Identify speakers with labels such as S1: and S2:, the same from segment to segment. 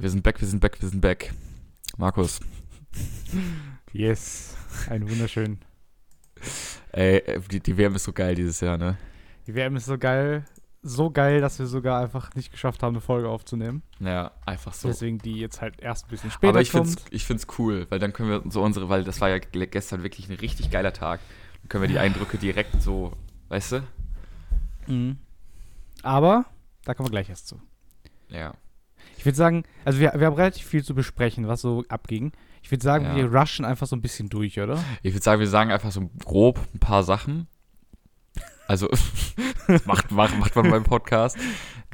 S1: Wir sind back, wir sind back, wir sind back. Markus.
S2: Yes. Ein wunderschön.
S1: Ey, die, die WM ist so geil dieses Jahr, ne?
S2: Die WM ist so geil. So geil, dass wir sogar einfach nicht geschafft haben, eine Folge aufzunehmen.
S1: Ja, einfach so.
S2: Deswegen die jetzt halt erst ein bisschen später
S1: Aber ich
S2: kommt.
S1: find's, ich find's cool, weil dann können wir so unsere, weil das war ja ge- gestern wirklich ein richtig geiler Tag. Dann können wir die Eindrücke direkt so, weißt du?
S2: Mhm. Aber da kommen wir gleich erst zu.
S1: Ja.
S2: Ich würde sagen, also wir, wir haben relativ viel zu besprechen, was so abging. Ich würde sagen,
S1: Ja.
S2: wir rushen einfach so ein bisschen durch, oder?
S1: Ich würde sagen, wir sagen einfach so grob ein paar Sachen. Also, macht, macht, macht man beim Podcast.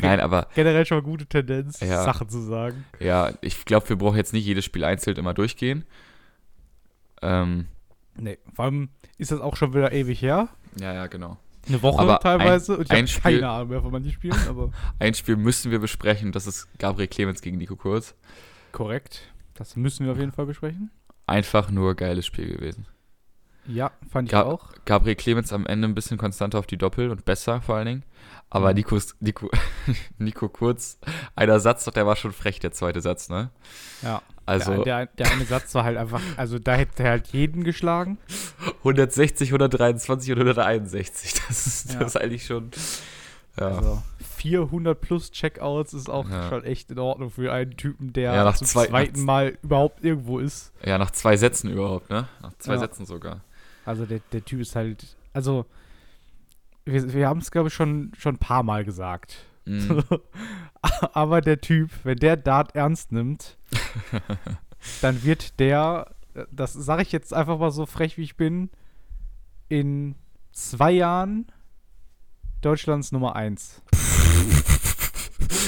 S1: Nein, aber
S2: Generell schon mal gute Tendenz,
S1: Ja.
S2: Sachen zu sagen.
S1: ja, ich glaube, wir brauchen jetzt nicht jedes Spiel einzeln immer durchgehen. Ähm,
S2: Nee, vor allem ist das auch schon wieder ewig her.
S1: ja, ja, genau.
S2: Eine Woche
S1: Aber
S2: teilweise.
S1: ein-
S2: und ich habe
S1: Spiel-
S2: keine Ahnung mehr von manchen Spielen, aber
S1: Ein Spiel müssen wir besprechen, das ist Gabriel Clemens gegen Nico Kurz.
S2: korrekt. Das müssen wir auf jeden Fall besprechen.
S1: Einfach nur geiles Spiel gewesen.
S2: Ja, fand ich
S1: Ga-
S2: auch.
S1: Gabriel Clemens am Ende ein bisschen konstanter auf die Doppel und besser vor allen Dingen. Aber
S2: Mhm.
S1: Nikos, Nico, Nico Kurz, einer Satz, doch, der war schon frech, der zweite Satz, ne?
S2: Ja.
S1: Also
S2: der, der, der eine Satz war halt einfach, also da hätte er halt jeden geschlagen.
S1: 160, 123 und 161. Das ist,
S2: Ja.
S1: das ist eigentlich schon. Ja.
S2: Also 400 plus Checkouts ist auch
S1: Ja.
S2: schon echt in Ordnung für einen Typen, der
S1: Ja, nach
S2: zum
S1: zwei-
S2: zweiten Mal überhaupt irgendwo ist.
S1: ja, nach zwei Sätzen überhaupt, ne? Nach zwei. Sätzen sogar.
S2: Also der, der Typ ist halt, also wir, wir haben es glaube ich schon, schon ein paar Mal gesagt.
S1: Mhm.
S2: Aber der Typ, wenn der Dart ernst nimmt, dann wird der, das sage ich jetzt einfach mal so frech wie ich bin, in zwei Jahren Deutschlands Nummer eins.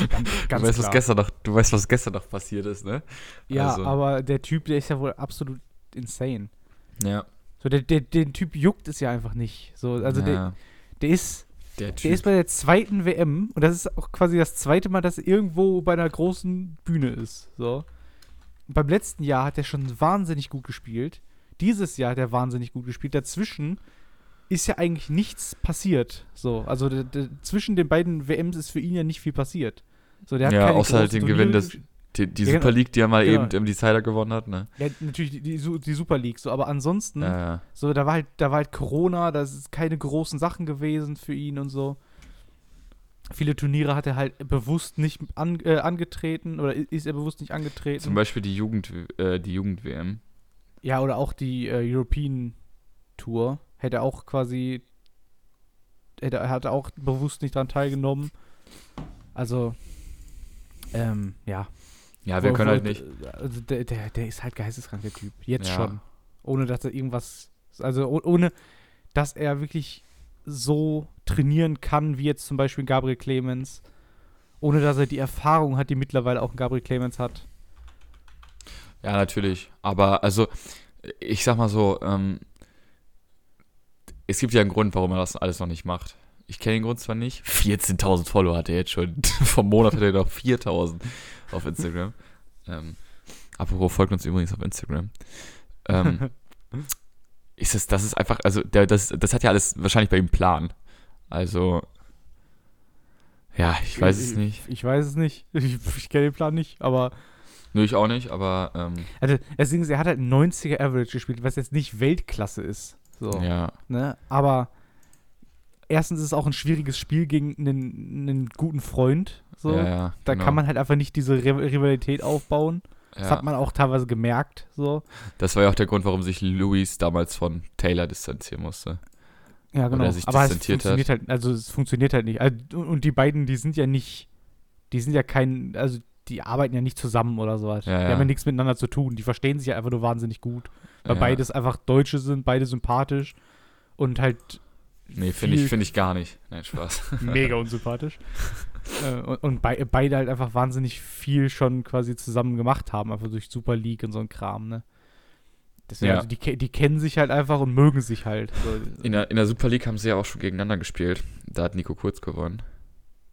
S2: ganz
S1: du,
S2: ganz
S1: weißt, was gestern noch, du weißt, was gestern noch passiert ist, ne?
S2: Ja,
S1: also-
S2: aber der Typ, der ist ja wohl absolut insane.
S1: Ja.
S2: So, der, der, den Typ juckt es ja einfach nicht. So, also
S1: ja,
S2: der ist
S1: der
S2: Der ist bei der zweiten WM und das ist auch quasi das zweite Mal, dass er irgendwo bei einer großen Bühne ist. So. Und beim letzten Jahr hat er schon wahnsinnig gut gespielt. Dieses Jahr hat er wahnsinnig gut gespielt. Dazwischen ist ja eigentlich nichts passiert. So, also der, der, zwischen den beiden WMs ist für ihn ja nicht viel passiert. So, der hat
S1: Ja, außer halt den Gewinn des- die, die
S2: Ja, genau.
S1: Super League, die er mal
S2: Genau.
S1: eben im Decider gewonnen hat, ne?
S2: Ja, natürlich die, die, die Super League, so, aber ansonsten,
S1: Ja, ja.
S2: so, da war halt, da war halt Corona, da ist keine großen Sachen gewesen für ihn und so. Viele Turniere hat er halt bewusst nicht an, äh, angetreten oder ist er bewusst nicht angetreten.
S1: Zum Beispiel die Jugend, äh, die Jugend-WM.
S2: ja, oder auch die äh, European Tour hätte er auch quasi, hätte, er hat auch bewusst nicht daran teilgenommen. Also, ähm, ja.
S1: Ja, wir
S2: Wo-
S1: können
S2: wo-
S1: halt nicht.
S2: Also der, der, der ist halt geisteskrank, der Typ. Jetzt
S1: Ja.
S2: schon. Ohne dass er irgendwas. Also oh- ohne, dass er wirklich so trainieren kann, wie jetzt zum Beispiel Gabriel Clemens. Ohne dass er die Erfahrung hat, die mittlerweile auch ein Gabriel Clemens hat.
S1: Ja, natürlich. Aber also, ich sag mal so, ähm, es gibt ja einen Grund, warum er das alles noch nicht macht. Ich kenne den Grund zwar nicht. 14.000 Follower hat er jetzt schon. Vom Monat hat er noch 4.000 auf Instagram. ähm, apropos, folgt uns übrigens auf Instagram. Ähm, ist es, das ist einfach, also, der, das, das hat ja alles wahrscheinlich bei ihm Plan. Also, ja, ich weiß es nicht.
S2: Ich weiß es nicht. Ich, ich kenne den Plan nicht, aber.
S1: Nö, ich auch nicht, aber, ähm,
S2: Also, das Ding ist, er hat halt ein 90er Average gespielt, was jetzt nicht Weltklasse ist. So.
S1: ja.
S2: Ne? Aber erstens ist es auch ein schwieriges Spiel gegen einen, einen guten Freund. So.
S1: ja, ja,
S2: Da
S1: genau.
S2: kann man halt einfach nicht diese Ri- Rivalität aufbauen. Das
S1: ja.
S2: hat man auch teilweise gemerkt. So.
S1: Das war ja auch der Grund, warum sich Louis damals von Taylor distanzieren musste.
S2: Ja, genau.
S1: er sich
S2: Aber es
S1: distanziert hat.
S2: funktioniert halt, also es funktioniert halt nicht. Also, und, die beiden, die sind ja nicht, die sind ja kein, also die arbeiten ja nicht zusammen oder sowas.
S1: Ja,
S2: die
S1: ja.
S2: haben ja nichts miteinander zu tun. Die verstehen sich ja einfach nur wahnsinnig gut. Weil
S1: ja.
S2: beides einfach Deutsche sind, beide sympathisch und halt
S1: Nee, finde ich, find ich gar nicht. Nein, Spaß.
S2: mega unsympathisch. Äh, und und bei, beide halt einfach wahnsinnig viel schon quasi zusammen gemacht haben, einfach durch Super League und so ein Kram, ne? Deswegen,
S1: Ja.
S2: also die, die kennen sich halt einfach und mögen sich halt. So,
S1: In der, in der Super League haben sie ja auch schon gegeneinander gespielt. Da hat Nico Kurz gewonnen.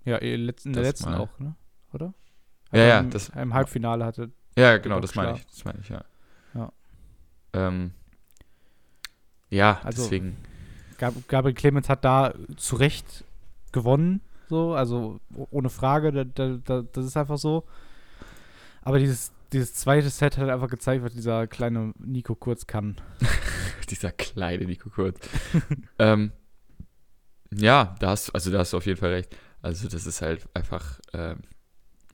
S2: ja, eh, in der
S1: Das
S2: letzten
S1: mal.
S2: auch, ne? Oder?
S1: Ja, ja,
S2: Im,
S1: das-
S2: Im Halbfinale hatte.
S1: Ja, genau, das meine ich. Das meine ich, ja.
S2: Ja.
S1: Ähm, ja,
S2: Also-
S1: deswegen.
S2: Gab, Gabriel Clemens hat da zu Recht gewonnen, so, also ohne Frage, da, da, da, das ist einfach so. Aber dieses, dieses zweite Set hat einfach gezeigt, was dieser kleine Nico Kurz kann.
S1: Dieser kleine Nico Kurz. ähm, ja, da hast, also da hast du auf jeden Fall recht. Also das ist halt einfach ähm,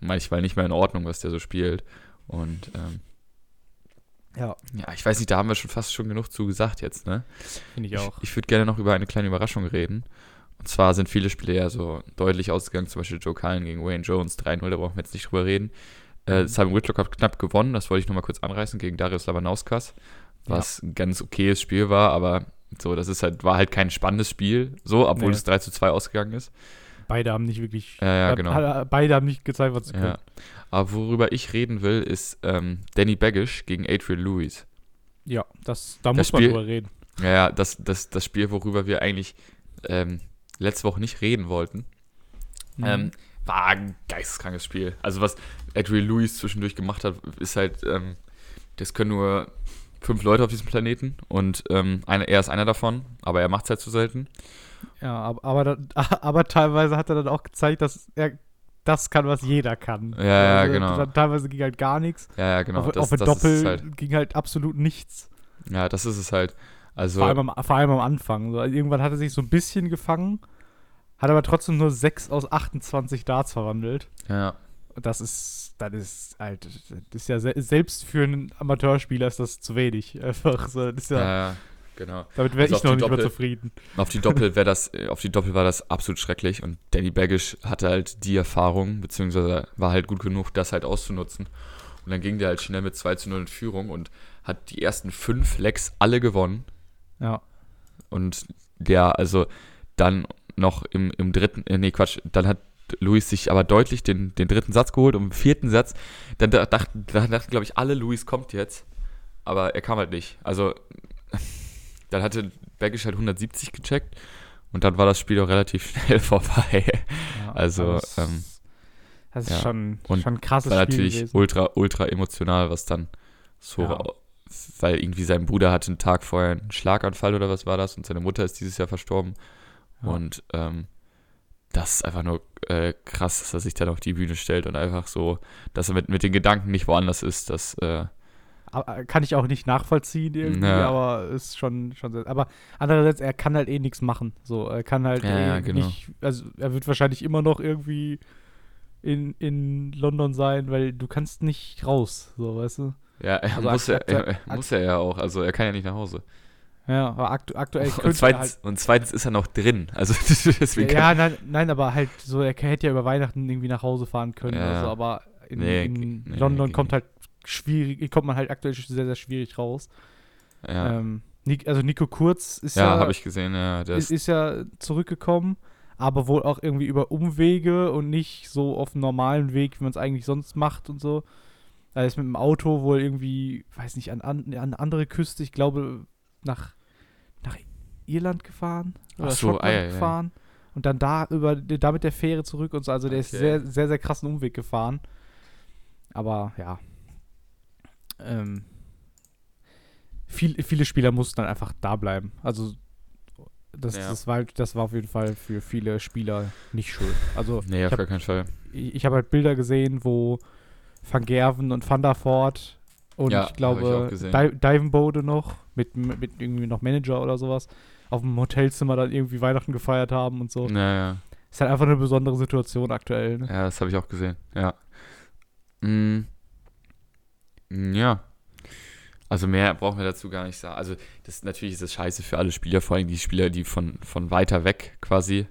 S1: manchmal nicht mehr in Ordnung, was der so spielt. Und ähm,
S2: Ja,
S1: ja, ich weiß nicht, da haben wir schon fast schon genug zu gesagt jetzt, ne?
S2: finde ich
S1: Ich,
S2: auch.
S1: ich würde gerne noch über eine kleine Überraschung reden. Und zwar sind viele Spiele ja so deutlich ausgegangen, zum Beispiel Joe Cullen gegen Wayne Jones 3-0, da brauchen wir jetzt nicht drüber reden. Äh,
S2: Mhm.
S1: Simon Whitlock hat knapp gewonnen, das wollte ich nochmal kurz anreißen, gegen Darius Labanauskas, was ein ganz okayes Spiel war, aber so, das ist halt, war halt kein spannendes Spiel, so, obwohl
S2: Nee.
S1: es 3 zu 2 ausgegangen ist.
S2: Beide haben nicht wirklich.
S1: Ja, ja, genau.
S2: Beide haben nicht gezeigt, was sie
S1: Ja.
S2: können.
S1: Aber worüber ich reden will, ist ähm, Danny Baggish gegen Adrian Lewis.
S2: Ja, das, da
S1: Das
S2: muss man
S1: Spiel-
S2: drüber reden.
S1: Ja, ja, das, das, das Spiel, worüber wir eigentlich ähm, letzte Woche nicht reden wollten,
S2: Mhm.
S1: Ähm, war ein geisteskrankes Spiel. Also was Adrian Lewis zwischendurch gemacht hat, ist halt, ähm, das können nur fünf Leute auf diesem Planeten und ähm, eine, er ist einer davon, aber er macht es halt zu selten.
S2: Ja, aber, aber, aber teilweise hat er dann auch gezeigt, dass er das kann, was jeder kann.
S1: Ja, ja,
S2: Also,
S1: genau.
S2: Teilweise ging halt gar nichts.
S1: Ja, ja, genau.
S2: auf,
S1: das,
S2: auf
S1: das
S2: Doppel
S1: halt,
S2: ging halt absolut nichts.
S1: ja, das ist es halt. Also,
S2: Vor, allem am, vor allem am Anfang. So, also irgendwann hat er sich so ein bisschen gefangen, hat aber trotzdem nur 6 aus 28 Darts verwandelt.
S1: ja,
S2: Und Das ist, das ist halt, das ist ja se selbst für einen Amateurspieler ist das zu wenig. Einfach so, das ist
S1: ja,
S2: ja,
S1: genau.
S2: damit wäre
S1: also
S2: ich noch nicht mehr
S1: Doppel-
S2: zufrieden.
S1: Auf die Doppel wäre das, auf die Doppel war das absolut schrecklich und Danny Baggish hatte halt die Erfahrung, beziehungsweise war halt gut genug, das halt auszunutzen. Und dann ging der halt schnell mit 2 zu 0 in Führung und hat die ersten fünf Lecks alle gewonnen.
S2: Ja.
S1: Und der, also dann noch im, im dritten, äh, nee, Quatsch, dann hat Luis sich aber deutlich den, den dritten Satz geholt und im vierten Satz, dann da- dachten, da dachten glaube ich, alle, Luis kommt jetzt. Aber er kam halt nicht. Also, dann hatte Bergisch halt 170 gecheckt und dann war das Spiel auch relativ schnell vorbei.
S2: ja
S1: Also,
S2: das,
S1: ähm,
S2: das ist
S1: ja.
S2: schon,
S1: Und
S2: schon ein krasses
S1: war
S2: Spiel
S1: natürlich
S2: gewesen.
S1: ultra, ultra emotional, was dann so,
S2: Ja.
S1: Weil irgendwie sein Bruder hatte einen Tag vorher einen Schlaganfall oder was war das und seine Mutter ist dieses Jahr verstorben.
S2: Ja.
S1: Und ähm, das ist einfach nur äh, krass, dass er sich dann auf die Bühne stellt und einfach so, dass er mit, mit den Gedanken nicht woanders ist. Das, äh,
S2: Aber, kann ich auch nicht nachvollziehen irgendwie,
S1: Ja.
S2: aber ist schon, schon sehr, aber andererseits, er kann halt eh nichts machen. So, er kann halt
S1: Ja,
S2: eh
S1: genau.
S2: nicht, also er wird wahrscheinlich immer noch irgendwie in, in London sein, weil du kannst nicht raus, so, weißt du?
S1: Ja, er
S2: Also
S1: muss, er, er, muss er ja auch. Also er kann ja nicht nach Hause.
S2: Ja, aber aktu aktuell
S1: Und
S2: könnte er
S1: zweitens,
S2: halt,
S1: und zweitens ist er noch drin. Also deswegen
S2: ja, nein, nein, aber halt so, er hätte ja über Weihnachten irgendwie nach Hause fahren können
S1: Ja.
S2: oder so, aber in,
S1: Nee,
S2: in
S1: nee,
S2: London
S1: ging
S2: kommt halt schwierig, kommt man halt aktuell sehr, sehr schwierig raus.
S1: ja,
S2: Ähm, also Nico Kurz ist
S1: ja
S2: ja,
S1: habe ich gesehen. Ja,
S2: ist,
S1: ist
S2: ja zurückgekommen, aber wohl auch irgendwie über Umwege und nicht so auf dem normalen Weg, wie man es eigentlich sonst macht und so. Er ist mit dem Auto wohl irgendwie, weiß nicht, an, an, an eine andere Küste, ich glaube, nach, nach Irland gefahren oder
S1: Ach so,
S2: Schottland
S1: ei, ei, ei.
S2: gefahren und dann da über da mit der Fähre zurück und so. Also der ist
S1: Okay.
S2: sehr, sehr, sehr krassen Umweg gefahren. Aber ja. Ähm, viel, viele Spieler mussten dann einfach da bleiben. Also das,
S1: Ja.
S2: das, war, das war auf jeden Fall für viele Spieler nicht schön. Also
S1: nee, auf gar keinen Fall.
S2: ich, ich habe halt Bilder gesehen, wo Van Gerven und Van der Voort und
S1: Ja,
S2: ich
S1: ich
S2: glaube
S1: gesehen.
S2: Di Divenbode noch mit, mit irgendwie noch Manager oder sowas auf dem Hotelzimmer dann irgendwie Weihnachten gefeiert haben und so.
S1: Naja.
S2: Ist halt einfach eine besondere Situation aktuell. Ne?
S1: Ja, das habe ich auch gesehen. Ja. Mm. Ja. Also mehr brauchen wir dazu gar nicht sagen. Also das natürlich ist das scheiße für alle Spieler, vor allem die Spieler, die von, von weiter weg quasi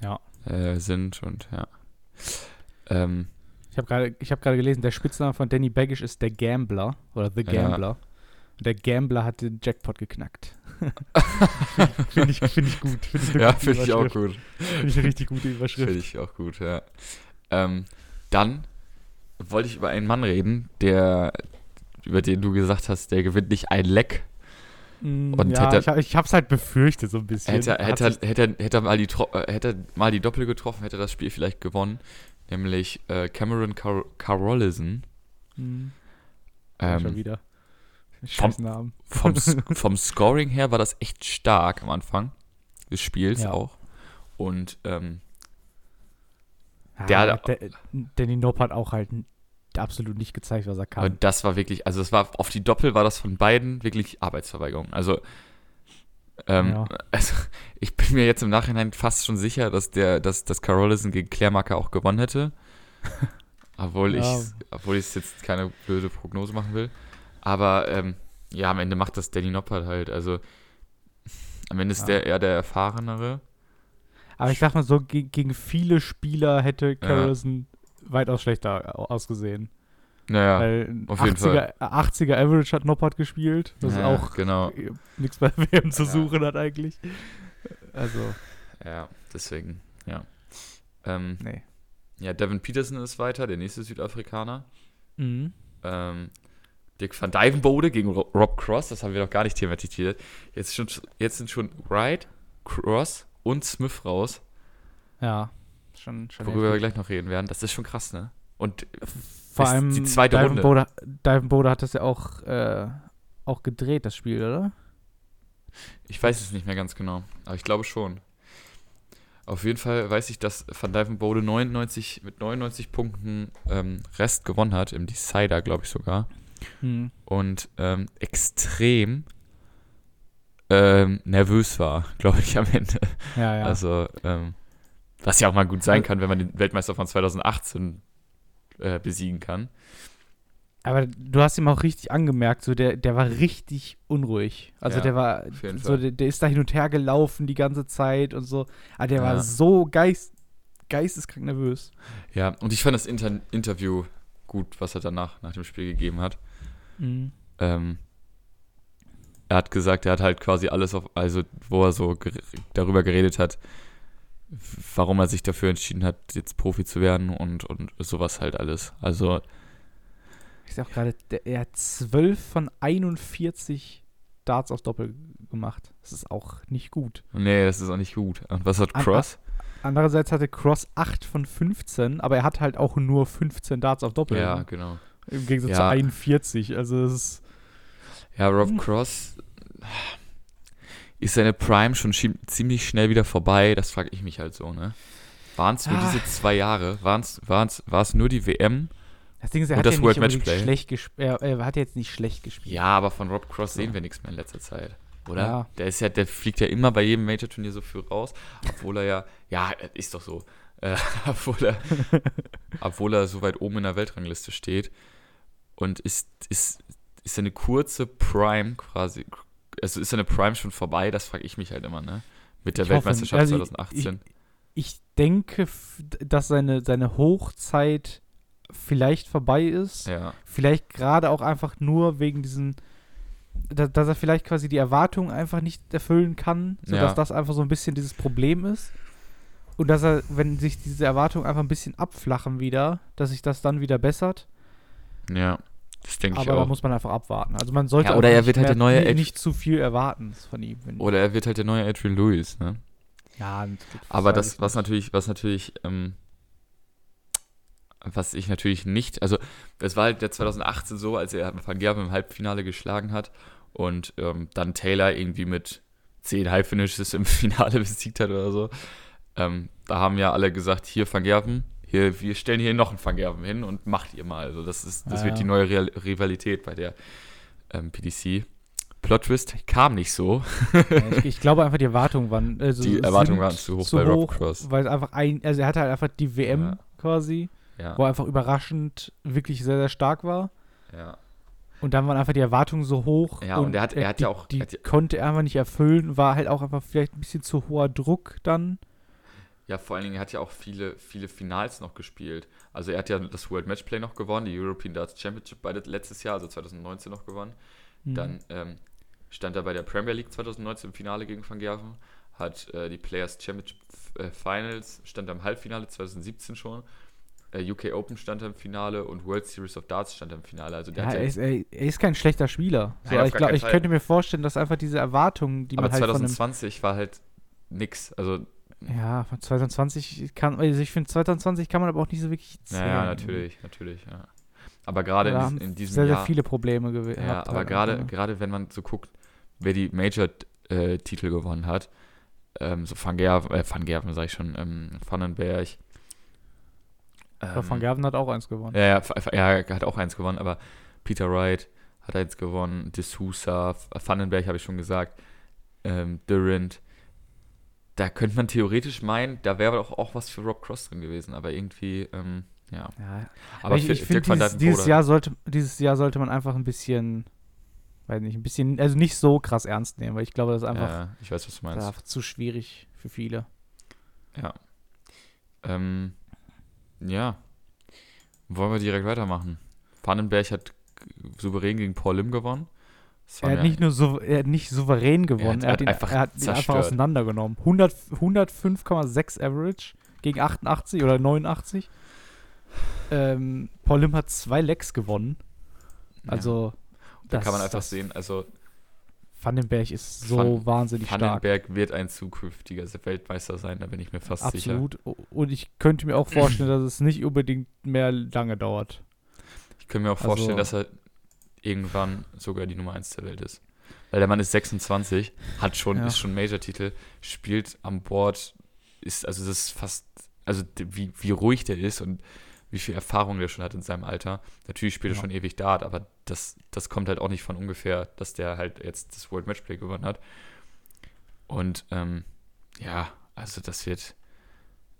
S2: Ja.
S1: äh, sind und ja. Ähm,
S2: Ich habe gerade ich hab gerade gelesen, der Spitzname von Danny Baggish ist der Gambler oder The
S1: Ja.
S2: Gambler. Und der Gambler hat den Jackpot geknackt. Finde ich, find ich gut. Find ich
S1: ja, finde ich auch gut.
S2: Finde ich eine richtig gute Überschrift.
S1: Finde ich auch gut, ja. Ähm, dann wollte ich über einen Mann reden, der, über den du gesagt hast, der gewinnt nicht ein Leck.
S2: Mm,
S1: Und
S2: ja,
S1: hätte-
S2: ich, hab- ich hab's halt befürchtet so ein bisschen.
S1: Hätte, hätte, hätte, hätte, er mal die, Tro- äh, hätte er mal die Doppel getroffen, hätte er das Spiel vielleicht gewonnen. Nämlich äh, Cameron Car Carolison.
S2: Mm,
S1: Ähm,
S2: schon wieder.
S1: vom-
S2: Scheiß Namen.
S1: vom, vom Scoring her war das echt stark am Anfang des Spiels
S2: Ja.
S1: auch. Und ähm,
S2: Ja,
S1: Der
S2: der, Danny Nopp hat auch halt absolut nicht gezeigt, was er kann.
S1: Und das war wirklich, also es war auf die Doppel war das von beiden wirklich Arbeitsverweigerung. Also, ähm,
S2: Ja.
S1: also ich bin mir jetzt im Nachhinein fast schon sicher, dass der, dass, dass Carolison gegen Klärmarker auch gewonnen hätte. obwohl
S2: Ja.
S1: ich, obwohl ich jetzt keine blöde Prognose machen will. Aber ähm, ja, am Ende macht das Danny Noppert halt. Also am Ende ist
S2: Ja.
S1: der eher der erfahrenere.
S2: Aber ich sag mal so, ge gegen viele Spieler hätte Carlson weitaus schlechter au- ausgesehen.
S1: Naja,
S2: Weil
S1: auf jeden
S2: 80er, 80er Average hat Noppert gespielt, was
S1: ja,
S2: auch
S1: genau.
S2: nichts bei WM zu
S1: Ja.
S2: suchen hat eigentlich. Also,
S1: Ja, deswegen, ja. Ähm,
S2: nee.
S1: ja, Devin Peterson ist weiter, der nächste Südafrikaner.
S2: Mhm.
S1: Ähm, Dick van Dijvenbode gegen Ro- Rob Cross, das haben wir noch gar nicht thematisiert. Jetzt, schon, jetzt sind schon Wright, Cross und Smith raus,
S2: Ja, schon, schon
S1: worüber wir gleich noch reden werden. Das ist schon krass, ne? Und
S2: Vor allem
S1: die zweite Runde.
S2: Bode, Diven Bode hat das ja auch, äh, auch gedreht, das Spiel, oder?
S1: ich weiß es nicht mehr ganz genau, aber ich glaube schon. Auf jeden Fall weiß ich, dass Van Dijvenbode 99, mit 99 Punkten ähm, Rest gewonnen hat, im Decider, glaube ich sogar.
S2: Hm.
S1: und ähm, extrem ähm, nervös war, glaube ich, am Ende.
S2: Ja, ja.
S1: Also, ähm, was ja auch mal gut sein kann, wenn man den Weltmeister von 2018 äh, besiegen kann.
S2: Aber du hast ihm auch richtig angemerkt, so der, der war richtig unruhig. Also
S1: Ja,
S2: der war, so der, der ist da hin und her gelaufen die ganze Zeit und so. Aber der war
S1: Ja.
S2: so geist, geisteskrank nervös.
S1: Ja, und ich fand das Inter Interview gut, was er danach, nach dem Spiel gegeben hat.
S2: Mhm.
S1: Ähm, er hat gesagt, er hat halt quasi alles auf, also wo er so ger darüber geredet hat, warum er sich dafür entschieden hat, jetzt Profi zu werden und, und sowas halt alles. Also,
S2: Ich sag auch gerade, er hat 12 von 41 Darts auf Doppel gemacht. Das ist auch nicht gut.
S1: nee, das ist auch nicht gut. Und was hat Cross?
S2: Andererseits hatte Cross 8 von 15, aber er hat halt auch nur 15 Darts auf Doppel.
S1: Ja, genau.
S2: Im Gegensatz
S1: Ja.
S2: zu 41. Also es ist.
S1: Ja, Rob
S2: Hm.
S1: Cross ist seine Prime schon ziemlich schnell wieder vorbei. Das frage ich mich halt so, ne? Waren es nur
S2: Ah.
S1: diese zwei Jahre? War es nur die WM?
S2: Das Ding ist, er hat
S1: das
S2: ja
S1: World
S2: nicht schlecht. Er, er hat jetzt nicht schlecht gespielt.
S1: Ja, aber von Rob Cross sehen wir nichts mehr in letzter Zeit. Oder?
S2: Ja.
S1: Der ist ja, der fliegt ja immer bei jedem Major-Turnier so für raus, obwohl er ja, ja, ist doch so. Äh, obwohl er, obwohl er so weit oben in der Weltrangliste steht. Und ist, ist, ist seine kurze Prime quasi, also ist seine Prime schon vorbei, das frage ich mich halt immer, ne? Mit der
S2: Ich
S1: Weltmeisterschaft
S2: also
S1: 2018.
S2: Ich denke, f- dass seine, seine Hochzeit vielleicht vorbei ist.
S1: ja,
S2: Vielleicht gerade auch einfach nur wegen diesen. Da, dass er vielleicht quasi die Erwartungen einfach nicht erfüllen kann, sodass
S1: Ja.
S2: das einfach so ein bisschen dieses Problem ist. Und dass er, wenn sich diese Erwartungen einfach ein bisschen abflachen wieder, dass sich das dann wieder bessert.
S1: ja, das denke ich
S2: Aber da
S1: auch.
S2: muss man einfach abwarten. Also man sollte
S1: Ja, oder er wird halt der neue
S2: nicht, nicht zu viel erwarten von ihm. Wenn,
S1: Oder er wird halt der neue Adrian Lewis, ne?
S2: ja, und
S1: Aber das, was natürlich, was natürlich, ähm, was ich natürlich nicht, also es war halt der 2018 so, als er Van Gerven im Halbfinale geschlagen hat und ähm, dann Taylor irgendwie mit zehn Halbfinishes im Finale besiegt hat oder so. Ähm, da haben ja alle gesagt, hier Van Gerven, hier, wir stellen hier noch einen Van Gerven hin und macht ihr mal. Also das ist, das
S2: Ja,
S1: wird
S2: ja.
S1: die neue Real Rivalität bei der ähm, PDC. Plot Twist kam nicht so.
S2: Ich, ich glaube einfach, die Erwartungen waren. Also
S1: Die Erwartungen waren zu hoch bei Rob Cross.
S2: Weil es einfach ein. Also er hatte halt einfach die WM
S1: Ja.
S2: quasi,
S1: Ja,
S2: wo er einfach überraschend wirklich sehr, sehr stark war.
S1: ja.
S2: Und dann waren einfach die Erwartungen so hoch.
S1: Ja, und er hat- er hat
S2: die,
S1: ja auch-
S2: Die
S1: hat ja-
S2: konnte er einfach nicht erfüllen. War halt auch einfach vielleicht ein bisschen zu hoher Druck dann.
S1: Ja, vor allen Dingen, er hat ja auch viele, viele Finals noch gespielt. Also er hat ja das World Matchplay noch gewonnen, die European Darts Championship beide letztes Jahr, also 2019 noch gewonnen.
S2: Mhm.
S1: Dann ähm, stand er bei der Premier League 2019 im Finale gegen Van Gerven, hat äh, die Players Championship äh, Finals, stand er im Halbfinale 2017 schon. Äh, UK Open stand er im Finale und World Series of Darts stand er im Finale. Also der
S2: ja, er, ist, er, er ist kein schlechter Spieler. So,
S1: Nein,
S2: ich glaub, ich könnte mir vorstellen, dass einfach diese Erwartungen, die
S1: aber
S2: man halt von einem
S1: 2020 war halt nix. Also,
S2: Ja, von 2020 kann, also ich finde 2020 kann man aber auch nicht so wirklich zählen.
S1: naja, natürlich, natürlich, ja. Aber gerade in, dies- in diesem
S2: sehr,
S1: Jahr.
S2: sehr viele Probleme gewesen.
S1: Ja, aber gerade, gerade wenn man so guckt, wer die Major-Titel gewonnen hat, ähm, so Van Gerven, äh, Van Gerven sag ich schon, ähm, Vandenberg,
S2: Aber
S1: Ähm,
S2: Van Gerven hat auch eins gewonnen.
S1: Ja, ja, ja, er hat auch eins gewonnen, aber Peter Wright hat eins gewonnen, F- Vandenberg habe ich schon gesagt, ähm, Durant. Da könnte man theoretisch meinen, da wäre doch auch was für Rob Cross drin gewesen, aber irgendwie, ähm, ja.
S2: Ja,
S1: Aber
S2: ich, ich finde, dieses, dieses, Jahr sollte, dieses Jahr sollte man einfach ein bisschen, weiß nicht, ein bisschen, also nicht so krass ernst nehmen, weil ich glaube, das ist einfach,
S1: ja, ich weiß, was du meinst.
S2: zu schwierig für viele.
S1: Ja. Ähm, ja. Wollen wir direkt weitermachen? Vandenberg hat souverän gegen Paul Lim gewonnen.
S2: Er hat, nicht nur so, er hat nicht souverän gewonnen,
S1: er
S2: er
S1: hat
S2: hat, ihn,
S1: einfach
S2: er hat ihn einfach auseinandergenommen. 100 105,6 Average gegen 88 oder 89. Ähm, Paul Lim hat zwei Lecks gewonnen.
S1: ja,
S2: Also,
S1: da
S2: das-
S1: kann man einfach sehen, also
S2: Vandenberg ist so
S1: Van-
S2: wahnsinnig stark.
S1: Vandenberg wird ein zukünftiger Weltmeister sein, da bin ich mir fast sicher.
S2: Absolut. Und ich könnte mir auch vorstellen, dass es nicht unbedingt mehr lange dauert.
S1: Ich könnte mir auch vorstellen,
S2: Also-
S1: dass er irgendwann sogar die Nummer 1 der Welt ist. Weil der Mann ist 26, hat schon,
S2: Ja.
S1: ist schon Major-Titel, spielt am Board, ist, also das ist fast, also wie, wie ruhig der ist und wie viel Erfahrung der schon hat in seinem Alter. Natürlich spielt er
S2: Ja.
S1: schon ewig Dart, aber das, das kommt halt auch nicht von ungefähr, dass der halt jetzt das World Matchplay gewonnen hat. Und ähm, ja, also das wird,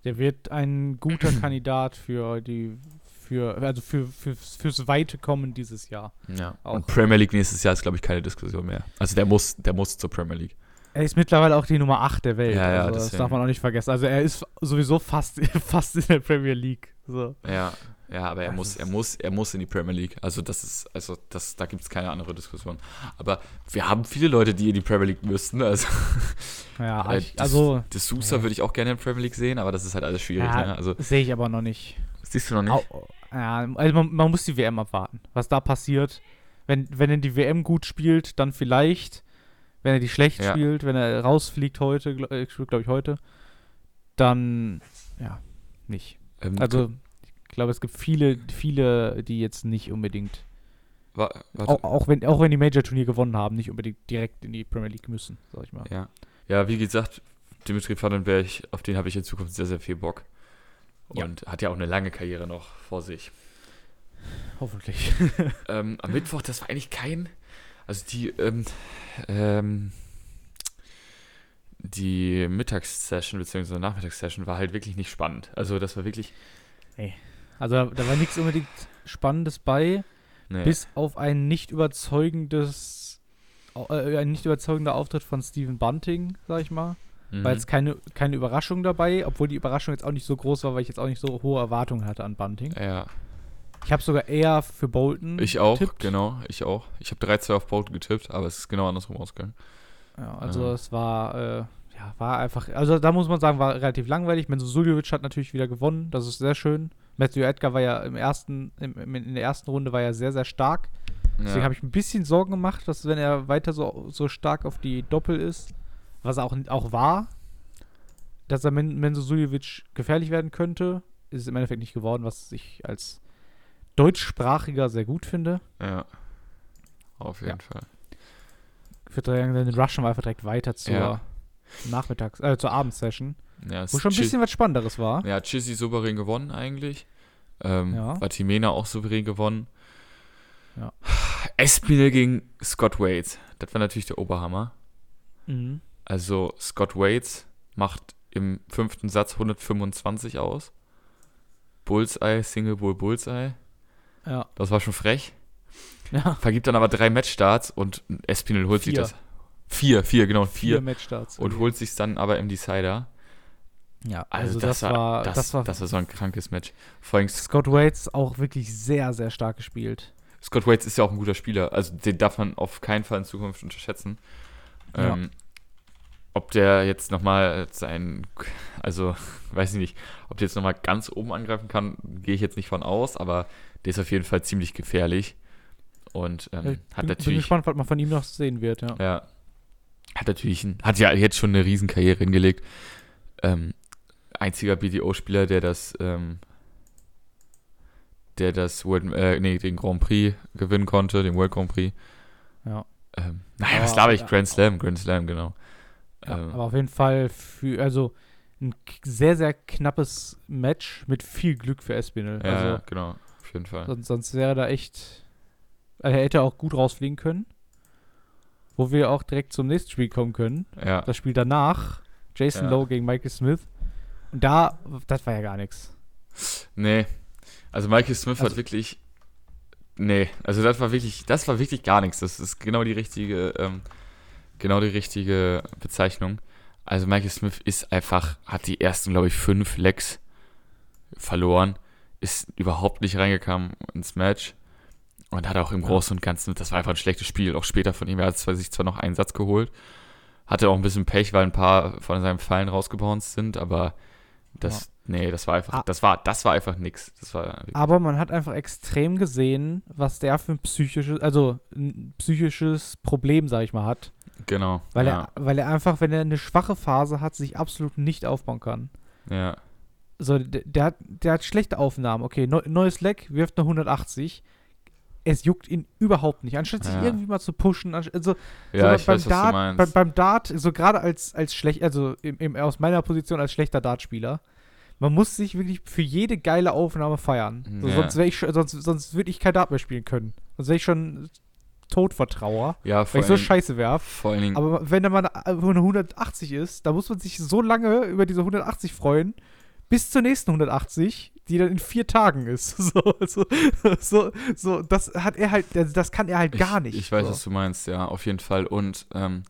S2: Der wird ein guter Kandidat für die, für, also für, für, fürs weite Kommen dieses Jahr.
S1: ja.
S2: Auch.
S1: Und Premier League nächstes Jahr ist, glaube ich, keine Diskussion mehr. Also der muss, der muss zur Premier League.
S2: Er ist mittlerweile auch die Nummer 8 der Welt.
S1: Ja, ja,
S2: also das darf man auch nicht vergessen. Also er ist sowieso fast, fast in der Premier League. So.
S1: Ja, ja, aber er
S2: Also
S1: muss, er muss, er muss in die Premier League. Also das ist, also das, da gibt es keine andere Diskussion. Aber wir haben viele Leute, die in die Premier League müssten. Also,
S2: Ja,
S1: äh,
S2: ich, also
S1: das Sousa
S2: ja.
S1: würde ich auch gerne in der Premier League sehen, aber das ist halt alles schwierig.
S2: Ja,
S1: ne? Also
S2: sehe ich aber noch nicht.
S1: siehst du noch nicht.
S2: Ja, also man, man muss die WM abwarten, was da passiert. Wenn, wenn er die WM gut spielt, dann vielleicht. Wenn er die schlecht
S1: Ja.
S2: spielt, wenn er rausfliegt heute, glaube glaub ich heute, dann ja, nicht.
S1: Ähm,
S2: Also ich glaube, es gibt viele, viele, die jetzt nicht unbedingt,
S1: wa-
S2: auch, auch, wenn, auch wenn die Major-Turnier gewonnen haben, nicht unbedingt direkt in die Premier League müssen, sag ich mal.
S1: Ja. ja, wie gesagt, Dimitri Vandenberg, auf den habe ich in Zukunft sehr, sehr viel Bock.
S2: Ja.
S1: Und hat ja auch eine lange Karriere noch vor sich.
S2: Hoffentlich.
S1: ähm, am Mittwoch, das war eigentlich kein. Also die, ähm, ähm, die Mittagssession bzw. Nachmittagssession war halt wirklich nicht spannend. Also das war wirklich.
S2: Also da, war nichts unbedingt Spannendes bei.
S1: Nee.
S2: Bis auf ein nicht überzeugendes, äh, ein nicht überzeugender Auftritt von Steven Bunting, sag ich mal.
S1: Mhm.
S2: War jetzt keine, keine Überraschung dabei, obwohl die Überraschung jetzt auch nicht so groß war, weil ich jetzt auch nicht so hohe Erwartungen hatte an Bunting.
S1: ja,
S2: Ich habe sogar eher für Bolton
S1: ich auch,
S2: getippt.
S1: genau, ich auch. Ich habe 3-2 auf Bolton getippt, aber es ist genau andersrum ausgegangen.
S2: Ja, also
S1: Ja.
S2: es war, äh, ja, war einfach, also da muss man sagen, war relativ langweilig. Menzo Suljovic hat natürlich wieder gewonnen, das ist sehr schön. Matthew Edgar war ja im ersten, im, in der ersten Runde war er sehr, sehr stark. Deswegen
S1: Ja.
S2: habe ich ein bisschen Sorgen gemacht, dass wenn er weiter so, so stark auf die Doppel ist, was auch, auch war, dass er Men Menzo Suljovic gefährlich werden könnte. Ist es im Endeffekt nicht geworden, was ich als Deutschsprachiger sehr gut finde.
S1: ja. Auf jeden
S2: Ja.
S1: Fall.
S2: Sagen, den Russian war einfach direkt weiter zur
S1: Ja.
S2: Nachmittags-, äh, zur Abendsession,
S1: Ja,
S2: wo schon ein bisschen was Spannenderes war.
S1: Ja, Chizzy souverän gewonnen eigentlich. Ähm,
S2: Ja.
S1: Vatimena auch souverän gewonnen.
S2: Ja.
S1: Espinel gegen Scott Waits. Das war natürlich der Oberhammer.
S2: Mhm.
S1: Also Scott Waits macht im fünften Satz 125 aus. Bullseye, Single Bull Bullseye.
S2: Ja.
S1: Das war schon frech.
S2: ja.
S1: Vergibt dann aber drei Matchstarts und Espinel holt sich
S2: Vier.
S1: das. Vier, vier, genau,
S2: Vier
S1: vier.
S2: Matchstarts.
S1: und holt sich dann aber im Decider.
S2: ja,
S1: Also,
S2: also,
S1: das, war, das,
S2: das war
S1: das war so ein krankes Match. Vor allem
S2: Scott Waits auch wirklich sehr, sehr stark gespielt.
S1: Scott Waits ist ja auch ein guter Spieler. Also den darf man auf keinen Fall in Zukunft unterschätzen.
S2: Ja.
S1: Ähm, ob der jetzt nochmal sein, also weiß ich nicht, ob der jetzt nochmal ganz oben angreifen kann, gehe ich jetzt nicht von aus, aber der ist auf jeden Fall ziemlich gefährlich. Und ähm,
S2: Ich
S1: hat
S2: bin, bin
S1: natürlich,
S2: gespannt, was man von ihm noch sehen wird, ja.
S1: ja, hat natürlich, ein, hat ja jetzt schon eine Riesenkarriere hingelegt. Ähm, einziger BDO-Spieler, der das, ähm, der das World, äh, nee, den Grand Prix gewinnen konnte, den World Grand Prix.
S2: Ja.
S1: Ähm, naja,
S2: Aber-
S1: was laber ich?
S2: ja.
S1: Grand Slam, Grand Slam, genau.
S2: Ja,
S1: Ähm,
S2: aber auf jeden Fall für, also ein sehr, sehr knappes Match mit viel Glück für Espinel.
S1: Ja,
S2: also,
S1: genau, auf jeden Fall.
S2: sonst, sonst wäre da echt. Also er hätte auch gut rausfliegen können. Wo wir auch direkt zum nächsten Spiel kommen können.
S1: Ja,
S2: Das Spiel danach. Jason
S1: Ja.
S2: Lowe gegen Michael Smith. Und da, das war ja gar nichts.
S1: nee. Also Michael Smith
S2: Also-
S1: hat wirklich, nee, also das war wirklich, das war wirklich gar nichts. Das ist genau die richtige, ähm, genau die richtige Bezeichnung. Also Michael Smith ist einfach, hat die ersten, glaube ich, fünf Lecks verloren, ist überhaupt nicht reingekommen ins Match und hat auch im
S2: Ja.
S1: Großen und Ganzen, das war einfach ein schlechtes Spiel, auch später von ihm, er hat sich zwar noch einen Satz geholt, hatte auch ein bisschen Pech, weil ein paar von seinen Fallen rausgebounced sind, aber das, nee, das war einfach,
S2: Ah.
S1: das war, das war einfach nix. Das war
S2: Aber man hat einfach extrem gesehen, was der für ein psychisches, also ein psychisches Problem, sag ich mal, hat.
S1: Genau.
S2: Weil,
S1: ja,
S2: er, weil er einfach, wenn er eine schwache Phase hat, sich absolut nicht aufbauen kann.
S1: ja,
S2: So, der, der, hat, der hat schlechte Aufnahmen. Okay, neu, neues Leck, wirft eine 180. Es juckt ihn überhaupt nicht. Anstatt sich
S1: Ja.
S2: irgendwie mal zu pushen, also
S1: ja,
S2: so beim
S1: weiß,
S2: Dart,
S1: meinst.
S2: Beim, Dart, so gerade als, als schlecht, also im, im, aus meiner Position als schlechter Dartspieler, man muss sich wirklich für jede geile Aufnahme feiern. So,
S1: Ja.
S2: Sonst ich sonst, sonst würde ich kein Dart mehr spielen können. Sonst wäre ich schon tot vor Trauer,
S1: ja, vor
S2: weil ich so scheiße werf.
S1: vor allen Dingen,
S2: Aber wenn eine 180 ist, da muss man sich so lange über diese 180 freuen, bis zur nächsten 180, die dann in vier Tagen ist. So, so, so, so das hat er halt, das kann er halt gar nicht.
S1: Ich, weiß,
S2: so.
S1: was du meinst, ja, auf jeden Fall. Und ähm,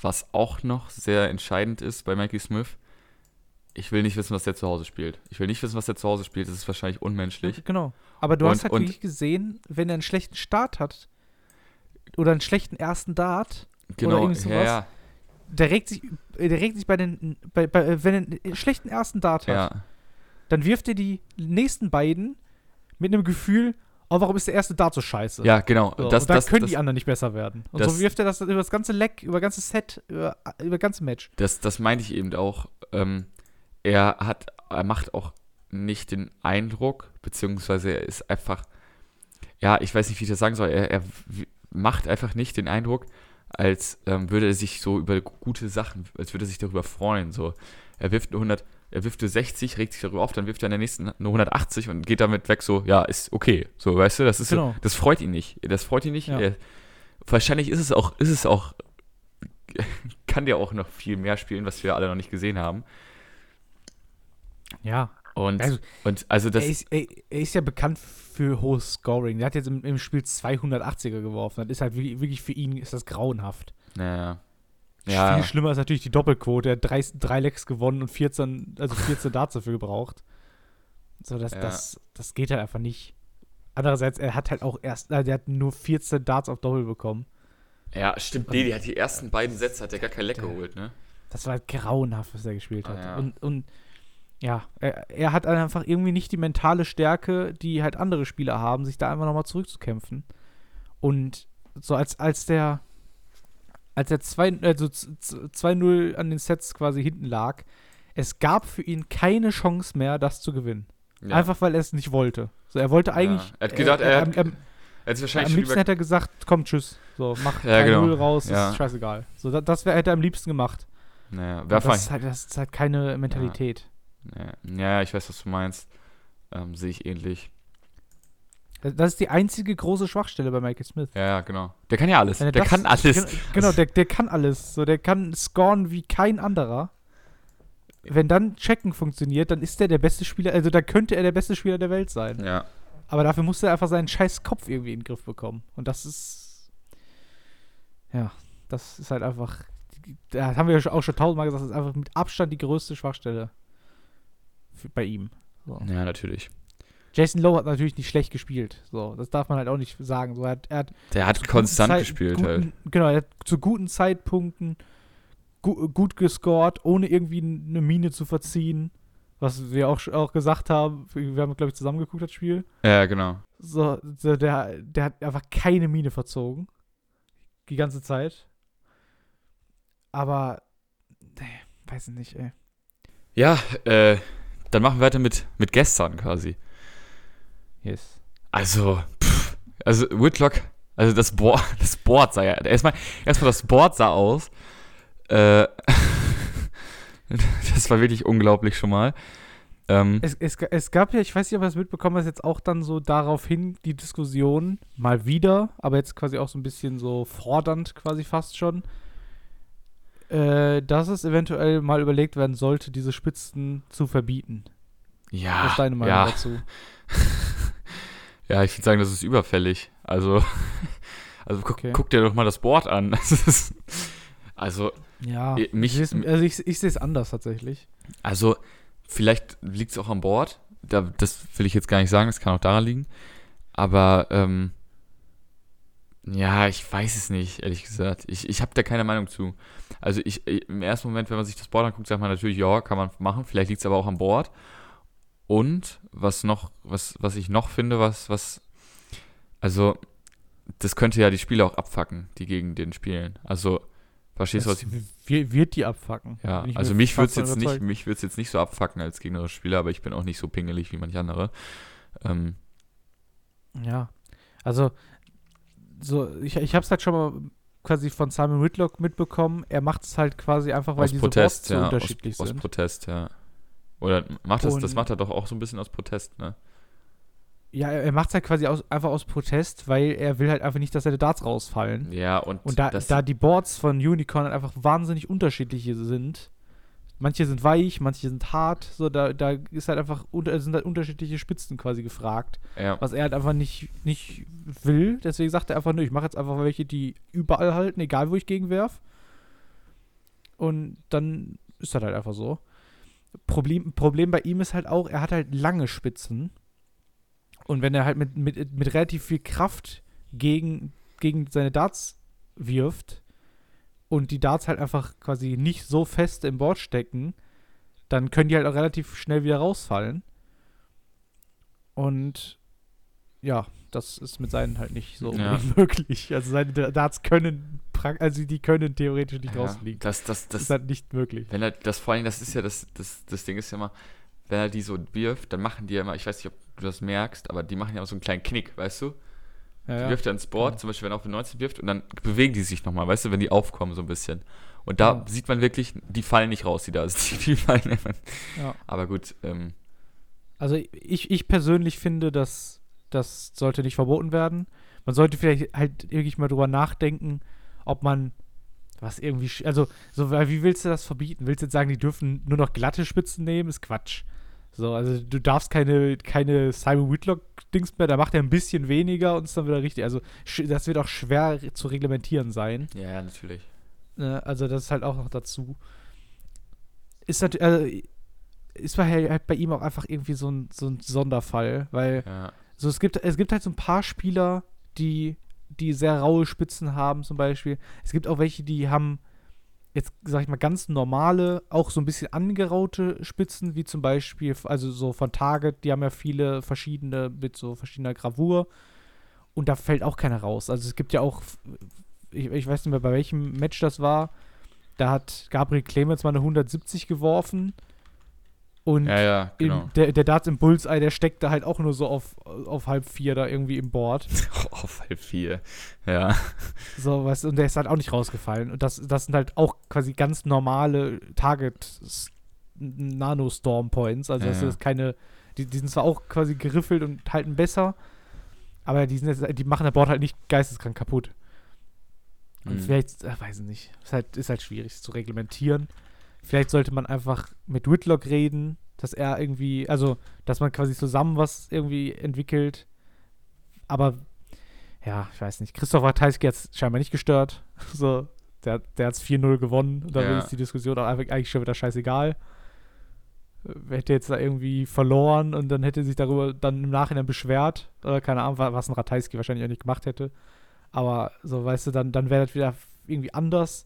S1: was auch noch sehr entscheidend ist bei Mikey Smith, ich will nicht wissen, was der zu Hause spielt. Ich will nicht wissen, was der zu Hause spielt. Das ist wahrscheinlich unmenschlich.
S2: Genau. Aber du
S1: Und-
S2: hast halt wirklich gesehen, wenn er einen schlechten Start hat oder einen schlechten ersten Dart,
S1: Genau,
S2: irgendwie sowas.
S1: ja,
S2: der regt sich, äh, der regt sich bei den, bei, bei, äh, wenn er einen schlechten ersten Dart hat,
S1: ja,
S2: dann wirft er die nächsten beiden mit einem Gefühl, oh, warum ist der erste Dart so scheiße?
S1: ja, genau.
S2: So,
S1: das,
S2: und dann
S1: das,
S2: können
S1: das,
S2: die anderen nicht besser werden. Und so wirft er das über das ganze Leck, über das ganze Set, über, über das ganze Match.
S1: Das, das meinte ich eben auch. Ähm, er hat, er macht auch nicht den Eindruck, beziehungsweise er ist einfach, ja, ich weiß nicht, wie ich das sagen soll, er, er macht einfach nicht den Eindruck, als ähm, würde er sich so über gute Sachen, als würde er sich darüber freuen. So, er wirft eine 100, er wirft eine 60, regt sich darüber auf, dann wirft er in der nächsten eine 180 und geht damit weg. So, ja, ist okay. So, weißt du, das ist
S2: Genau.
S1: so, das freut ihn nicht. Das freut ihn nicht.
S2: Ja.
S1: Er, wahrscheinlich ist es auch, ist es auch, kann der auch noch viel mehr spielen, was wir alle noch nicht gesehen haben.
S2: Ja.
S1: Und
S2: Also,
S1: und also das,
S2: er, ist, er, er ist ja bekannt für hohes Scoring. Der hat jetzt im, im Spiel 280er geworfen. Das ist halt wirklich, wirklich für ihn ist das grauenhaft.
S1: naja, ja,
S2: Viel schlimmer ist natürlich die Doppelquote. Er hat drei, drei Lecks gewonnen und 14, also 14 Darts dafür gebraucht. So, das,
S1: Ja.
S2: das, das geht halt einfach nicht. Andererseits, er hat halt auch erst, äh, der hat nur 14 Darts auf Doppel bekommen.
S1: ja, stimmt. Nee, die hat die ersten beiden Sätze hat er gar kein Leck geholt, ne?
S2: Das war halt grauenhaft, was er gespielt hat.
S1: Ah, ja.
S2: Und, und ja, er, er hat einfach irgendwie nicht die mentale Stärke, die halt andere Spieler haben, sich da einfach nochmal zurückzukämpfen. Und so als, als der als er zwei- also z- z- 2-0 an den Sets quasi hinten lag, es gab für ihn keine Chance mehr, das zu gewinnen.
S1: Ja.
S2: Einfach weil er es nicht wollte. So, er wollte eigentlich.
S1: Er hat gedacht, er hat-
S2: am, am,
S1: er hat
S2: am
S1: sich wahrscheinlich schon
S2: liebsten hätte er gesagt, komm, tschüss. So, mach
S1: Ja,
S2: 3-0
S1: genau.
S2: raus,
S1: Ja.
S2: ist scheißegal. So, das, das wär, hätte er am liebsten gemacht.
S1: naja,
S2: das, halt, das ist halt keine Mentalität.
S1: Ja, ich weiß, was du meinst. Ähm, Sehe ich ähnlich.
S2: Das, das ist die einzige große Schwachstelle bei Michael Smith.
S1: Ja, ja, genau. Der kann ja alles.
S2: Er
S1: Der
S2: das-
S1: kann alles.
S2: Gen- Genau, der, der kann alles. So, der kann scoren wie kein anderer. Wenn dann Checken funktioniert, dann ist der der beste Spieler, also dann könnte er der beste Spieler der Welt sein.
S1: Ja.
S2: Aber dafür muss er einfach seinen scheiß Kopf irgendwie in den Griff bekommen. Und das ist. Ja, das ist halt einfach. Da haben wir ja auch schon tausendmal gesagt, das ist einfach mit Abstand die größte Schwachstelle bei ihm. So.
S1: Ja, natürlich.
S2: Jason Lowe hat natürlich nicht schlecht gespielt. So, das darf man halt auch nicht sagen. So, er hat, er hat
S1: Der hat konstant
S2: Zeit-
S1: gespielt
S2: guten,
S1: halt.
S2: Genau, er hat zu guten Zeitpunkten gu gut gescored, ohne irgendwie eine Mine zu verziehen. Was wir auch, auch gesagt haben. Wir haben, glaube ich, zusammen geguckt, das Spiel.
S1: Ja, genau.
S2: So, so der, der hat einfach keine Mine verzogen. Die ganze Zeit. Aber, nee, weiß ich nicht, ey.
S1: Ja, äh, dann machen wir weiter mit, mit gestern quasi.
S2: Yes.
S1: Also, pff, also Whitlock, also das Board, das Board sah ja, erstmal, erstmal das Board sah aus, äh, Das war wirklich unglaublich schon mal. Ähm,
S2: Es, es, es gab ja, ich weiß nicht, ob ihr es mitbekommen habt, jetzt auch dann so daraufhin die Diskussion mal wieder, aber jetzt quasi auch so ein bisschen so fordernd quasi fast schon, äh, dass es eventuell mal überlegt werden sollte, diese Spitzen zu verbieten.
S1: ja,
S2: Was ist deine Meinung
S1: ja,
S2: dazu?
S1: ja, ich würde sagen, das ist überfällig. Also, also guck,
S2: Okay.
S1: guck dir doch mal das Board an. Ist, also,
S2: Ja,
S1: mich-
S2: also ich, ich sehe es anders tatsächlich.
S1: Also, vielleicht liegt es auch am Board. Da, das will ich jetzt gar nicht sagen, das kann auch daran liegen. Aber, ähm, ja, ich weiß es nicht, ehrlich gesagt. Ich, ich habe da keine Meinung zu. Also, ich, im ersten Moment, wenn man sich das Board anguckt, sagt man natürlich, ja, kann man machen. Vielleicht liegt es aber auch am Board. Und, was noch, was, was ich noch finde, was, was, also, das könnte ja die Spieler auch abfacken, die gegen den spielen. Also, verstehst du, was
S2: Das
S1: ich
S2: wird, die abfacken.
S1: ja, also mich würde es jetzt nicht, mich wird's jetzt nicht so abfacken als gegnerischer Spieler, aber ich bin auch nicht so pingelig wie manche andere. Ähm,
S2: Ja, also so, ich, ich habe es halt schon mal quasi von Simon Whitlock mitbekommen. Er macht es halt quasi einfach, weil
S1: aus
S2: diese
S1: Protest,
S2: Boards so
S1: ja.
S2: unterschiedlich
S1: aus, aus
S2: sind.
S1: Protest, ja. Oder macht das, das
S2: Und-
S1: macht er doch auch so ein bisschen aus Protest, ne?
S2: Ja, er, macht es halt quasi aus, einfach aus Protest, weil er will halt einfach nicht, dass seine Darts rausfallen.
S1: Ja, und,
S2: Und da,
S1: das,
S2: da die Boards von Unicorn halt einfach wahnsinnig unterschiedliche sind, manche sind weich, manche sind hart, so da, da ist halt einfach unter, sind halt unterschiedliche Spitzen quasi gefragt,
S1: ja,
S2: was er halt einfach nicht, nicht will. Deswegen sagt er einfach, nö, ich mache jetzt einfach welche, die überall halten, egal wo ich gegenwerf. Und dann ist das halt einfach so. Problem, Problem bei ihm ist halt auch, er hat halt lange Spitzen. Und wenn er halt mit, mit, mit relativ viel Kraft gegen, gegen seine Darts wirft und die Darts halt einfach quasi nicht so fest im Board stecken, dann können die halt auch relativ schnell wieder rausfallen. Und ja, das ist mit seinen halt nicht so
S1: Ja.
S2: möglich. Also seine Darts können, also die können theoretisch nicht
S1: ja,
S2: rausfliegen.
S1: das, das,
S2: Das
S1: das,
S2: ist halt nicht möglich.
S1: wenn er, das vor allem, das ist ja, das, das, das Ding ist ja immer, wenn er die so wirft, dann machen die ja immer, ich weiß nicht, ob du das merkst, aber die machen ja immer so einen kleinen Knick, weißt du?
S2: Ja,
S1: Die
S2: ja.
S1: wirft er ins Board,
S2: Ja.
S1: zum Beispiel wenn er auf den 19 wirft und dann bewegen die sich nochmal, weißt du, wenn die aufkommen so ein bisschen. Und da
S2: Ja.
S1: sieht man wirklich, die fallen nicht raus, die da sind. Die fallen einfach.
S2: Ja.
S1: Aber gut, ähm,
S2: Also ich, ich persönlich finde, dass das sollte nicht verboten werden. Man sollte vielleicht halt wirklich mal drüber nachdenken, ob man was irgendwie, also so, weil wie willst du das verbieten? Willst du jetzt sagen, die dürfen nur noch glatte Spitzen nehmen? Ist Quatsch. So, also du darfst keine, keine Simon Whitlock-Dings mehr, da macht er ein bisschen weniger und ist dann wieder richtig. Also das wird auch schwer zu reglementieren sein.
S1: ja, ja, natürlich.
S2: Ne? Also das ist halt auch noch dazu. Ist natürlich, also, ist bei, halt bei ihm auch einfach irgendwie so ein, so ein Sonderfall, weil
S1: Ja,
S2: so es gibt, es gibt halt so ein paar Spieler, die, die sehr raue Spitzen haben zum Beispiel. Es gibt auch welche, die haben jetzt, sag ich mal, ganz normale, auch so ein bisschen angeraute Spitzen, wie zum Beispiel, also so von Target, die haben ja viele verschiedene, mit so verschiedener Gravur. Und da fällt auch keiner raus. Also es gibt ja auch, ich, ich weiß nicht mehr, bei welchem Match das war, da hat Gabriel Clemens mal eine 170 geworfen. Und
S1: ja, ja, genau.
S2: im, der, der Darts im Bullseye, der steckt da halt auch nur so auf, auf halb vier da irgendwie im Board.
S1: Auf halb vier. Ja.
S2: So, du, und der ist halt auch nicht rausgefallen. Und das, das sind halt auch quasi ganz normale Target-Nano-Storm-Points. Also das
S1: Ja,
S2: ist keine, die, die sind zwar auch quasi geriffelt und halten besser, aber die, sind jetzt, die machen das Board halt nicht geisteskrank kaputt. Und
S1: Mhm.
S2: vielleicht, äh, weiß ich nicht, ist halt, ist halt schwierig zu reglementieren. Vielleicht sollte man einfach mit Whitlock reden, dass er irgendwie, also, dass man quasi zusammen was irgendwie entwickelt. Aber, ja, ich weiß nicht. Christoph Ratajski hat es scheinbar nicht gestört. So, der, der hat es 4-0 gewonnen. Und da
S1: Ja.
S2: ist die Diskussion auch einfach eigentlich schon wieder scheißegal. Äh, Hätte jetzt da irgendwie verloren und dann hätte sich darüber dann im Nachhinein beschwert. Oder keine Ahnung, wa- was ein Ratajski wahrscheinlich auch nicht gemacht hätte. Aber so, weißt du, dann, dann wäre das wieder irgendwie anders.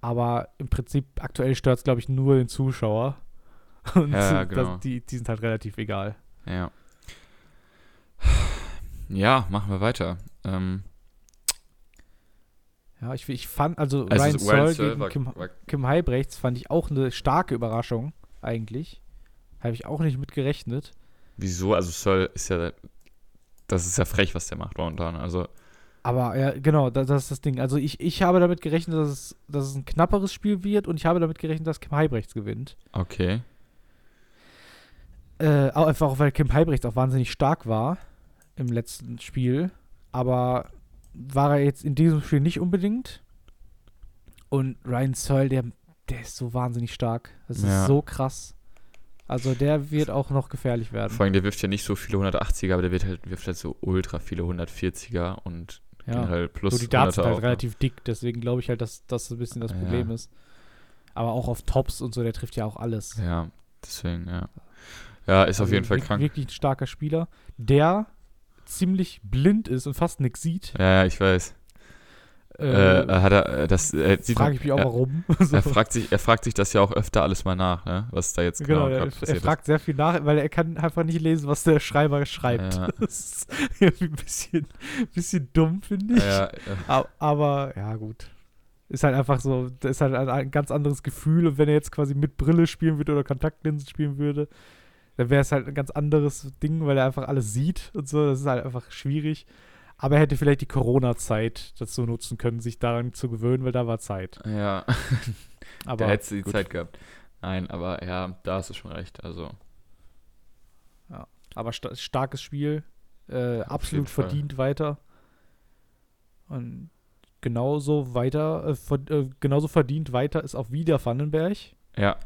S2: Aber im Prinzip aktuell stört es, glaube ich, nur den Zuschauer. Und
S1: Ja, ja,
S2: das-
S1: genau.
S2: die, die sind halt relativ egal.
S1: Ja. Ja, machen wir weiter. Ähm,
S2: Ja, ich, ich fand, also,
S1: also
S2: Ryan Searle gegen Kim,
S1: war,
S2: Kim Heibrechts fand ich auch eine starke Überraschung, eigentlich. Habe ich auch nicht mit gerechnet.
S1: wieso? Also Searle ist ja, das ist ja frech, was der macht momentan. Also
S2: Aber ja, genau, das, das ist das Ding. Also ich, ich habe damit gerechnet, dass es, dass es ein knapperes Spiel wird und ich habe damit gerechnet, dass Kim Heibrechts gewinnt.
S1: Okay.
S2: Äh, auch einfach auch, weil Kim Heibrechts auch wahnsinnig stark war im letzten Spiel. Aber war er jetzt in diesem Spiel nicht unbedingt. Und Ryan Searle, der, der ist so wahnsinnig stark. Das
S1: Ja.
S2: ist so krass. Also der wird auch noch gefährlich werden.
S1: Vor allem, der wirft ja nicht so viele 180er, aber der wird halt, wirft halt so ultra viele 140er und
S2: Ja.
S1: generell plus
S2: So, die Darts sind
S1: 100er
S2: halt
S1: auch, ne?
S2: relativ dick, deswegen glaube ich halt, dass das ein bisschen das
S1: Ja.
S2: Problem ist. Aber auch auf Tops und so, der trifft ja auch alles.
S1: Ja, deswegen, ja. Ja, ist auf
S2: Also
S1: jeden Fall
S2: wirk-
S1: krank.
S2: Wirklich ein starker Spieler, der ziemlich blind ist und fast nichts sieht.
S1: Ja, ja, ich weiß.
S2: Äh,
S1: Äh, hat er, äh, das äh,
S2: frage ich mich auch,
S1: er,
S2: warum.
S1: er, fragt sich, er fragt sich das ja auch öfter alles mal nach, ne? was da jetzt genau,
S2: Genau, er,
S1: gerade
S2: er
S1: passiert
S2: fragt sehr viel nach, weil er kann einfach nicht lesen, was der Schreiber schreibt.
S1: Ja.
S2: Das ist irgendwie ein bisschen, bisschen dumm, finde
S1: ist.
S2: ich.
S1: Ja, äh,
S2: Aber, aber, ja, gut. Ist halt einfach so, das ist halt ein, ein ganz anderes Gefühl. Und wenn er jetzt quasi mit Brille spielen würde oder Kontaktlinsen spielen würde, dann wäre es halt ein ganz anderes Ding, weil er einfach alles sieht und so. Das ist halt einfach schwierig. Aber er hätte vielleicht die Corona-Zeit dazu nutzen können, sich daran zu gewöhnen, weil da war Zeit.
S1: ja.
S2: Aber
S1: da hättest du die
S2: gut.
S1: Zeit gehabt. Nein, aber ja, da hast du schon recht. Also,
S2: Aber sta starkes Spiel. Äh, absolut verdient weiter. Und genauso weiter, äh, ver äh, genauso verdient weiter ist auch wieder Vandenberg.
S1: ja,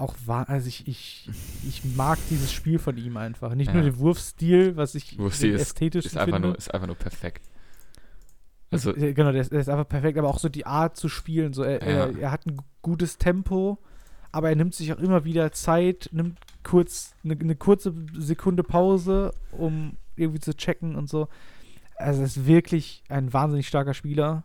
S2: Auch war, also ich, ich, ich mag dieses Spiel von ihm einfach. Nicht
S1: Ja.
S2: nur den Wurfstil, was ich
S1: Wurfstil ist-
S2: ästhetisch
S1: ist einfach,
S2: finde.
S1: nur, ist einfach nur perfekt. Also,
S2: Äh, genau, der ist, der ist einfach perfekt, aber auch so die Art zu spielen. So, er, er,
S1: Ja.
S2: er hat ein gu- gutes Tempo, aber er nimmt sich auch immer wieder Zeit, nimmt kurz eine, eine kurze Sekunde Pause, um irgendwie zu checken und so. Also, er ist wirklich ein wahnsinnig starker Spieler.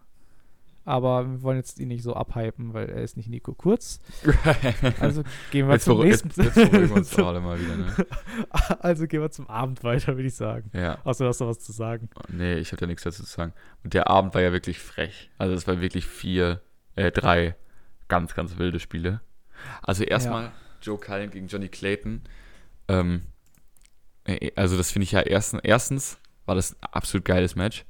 S2: Aber wir wollen jetzt ihn nicht so abhypen, weil er ist nicht Nico Kurz. Also gehen wir
S1: jetzt,
S2: zum
S1: jetzt,
S2: nächsten.
S1: jetzt wir uns doch alle mal wieder, ne?
S2: also gehen wir zum Abend weiter, würde ich sagen.
S1: Ja.
S2: Außer du hast noch was zu sagen.
S1: Nee, ich habe da nichts dazu zu sagen. Und der Abend war ja wirklich frech. Also es war wirklich vier, äh, drei ganz, ganz wilde Spiele. Also erstmal Joe Cullen gegen Johnny Clayton. Ähm, äh, also das finde ich ja erstens, erstens war das ein absolut geiles Match.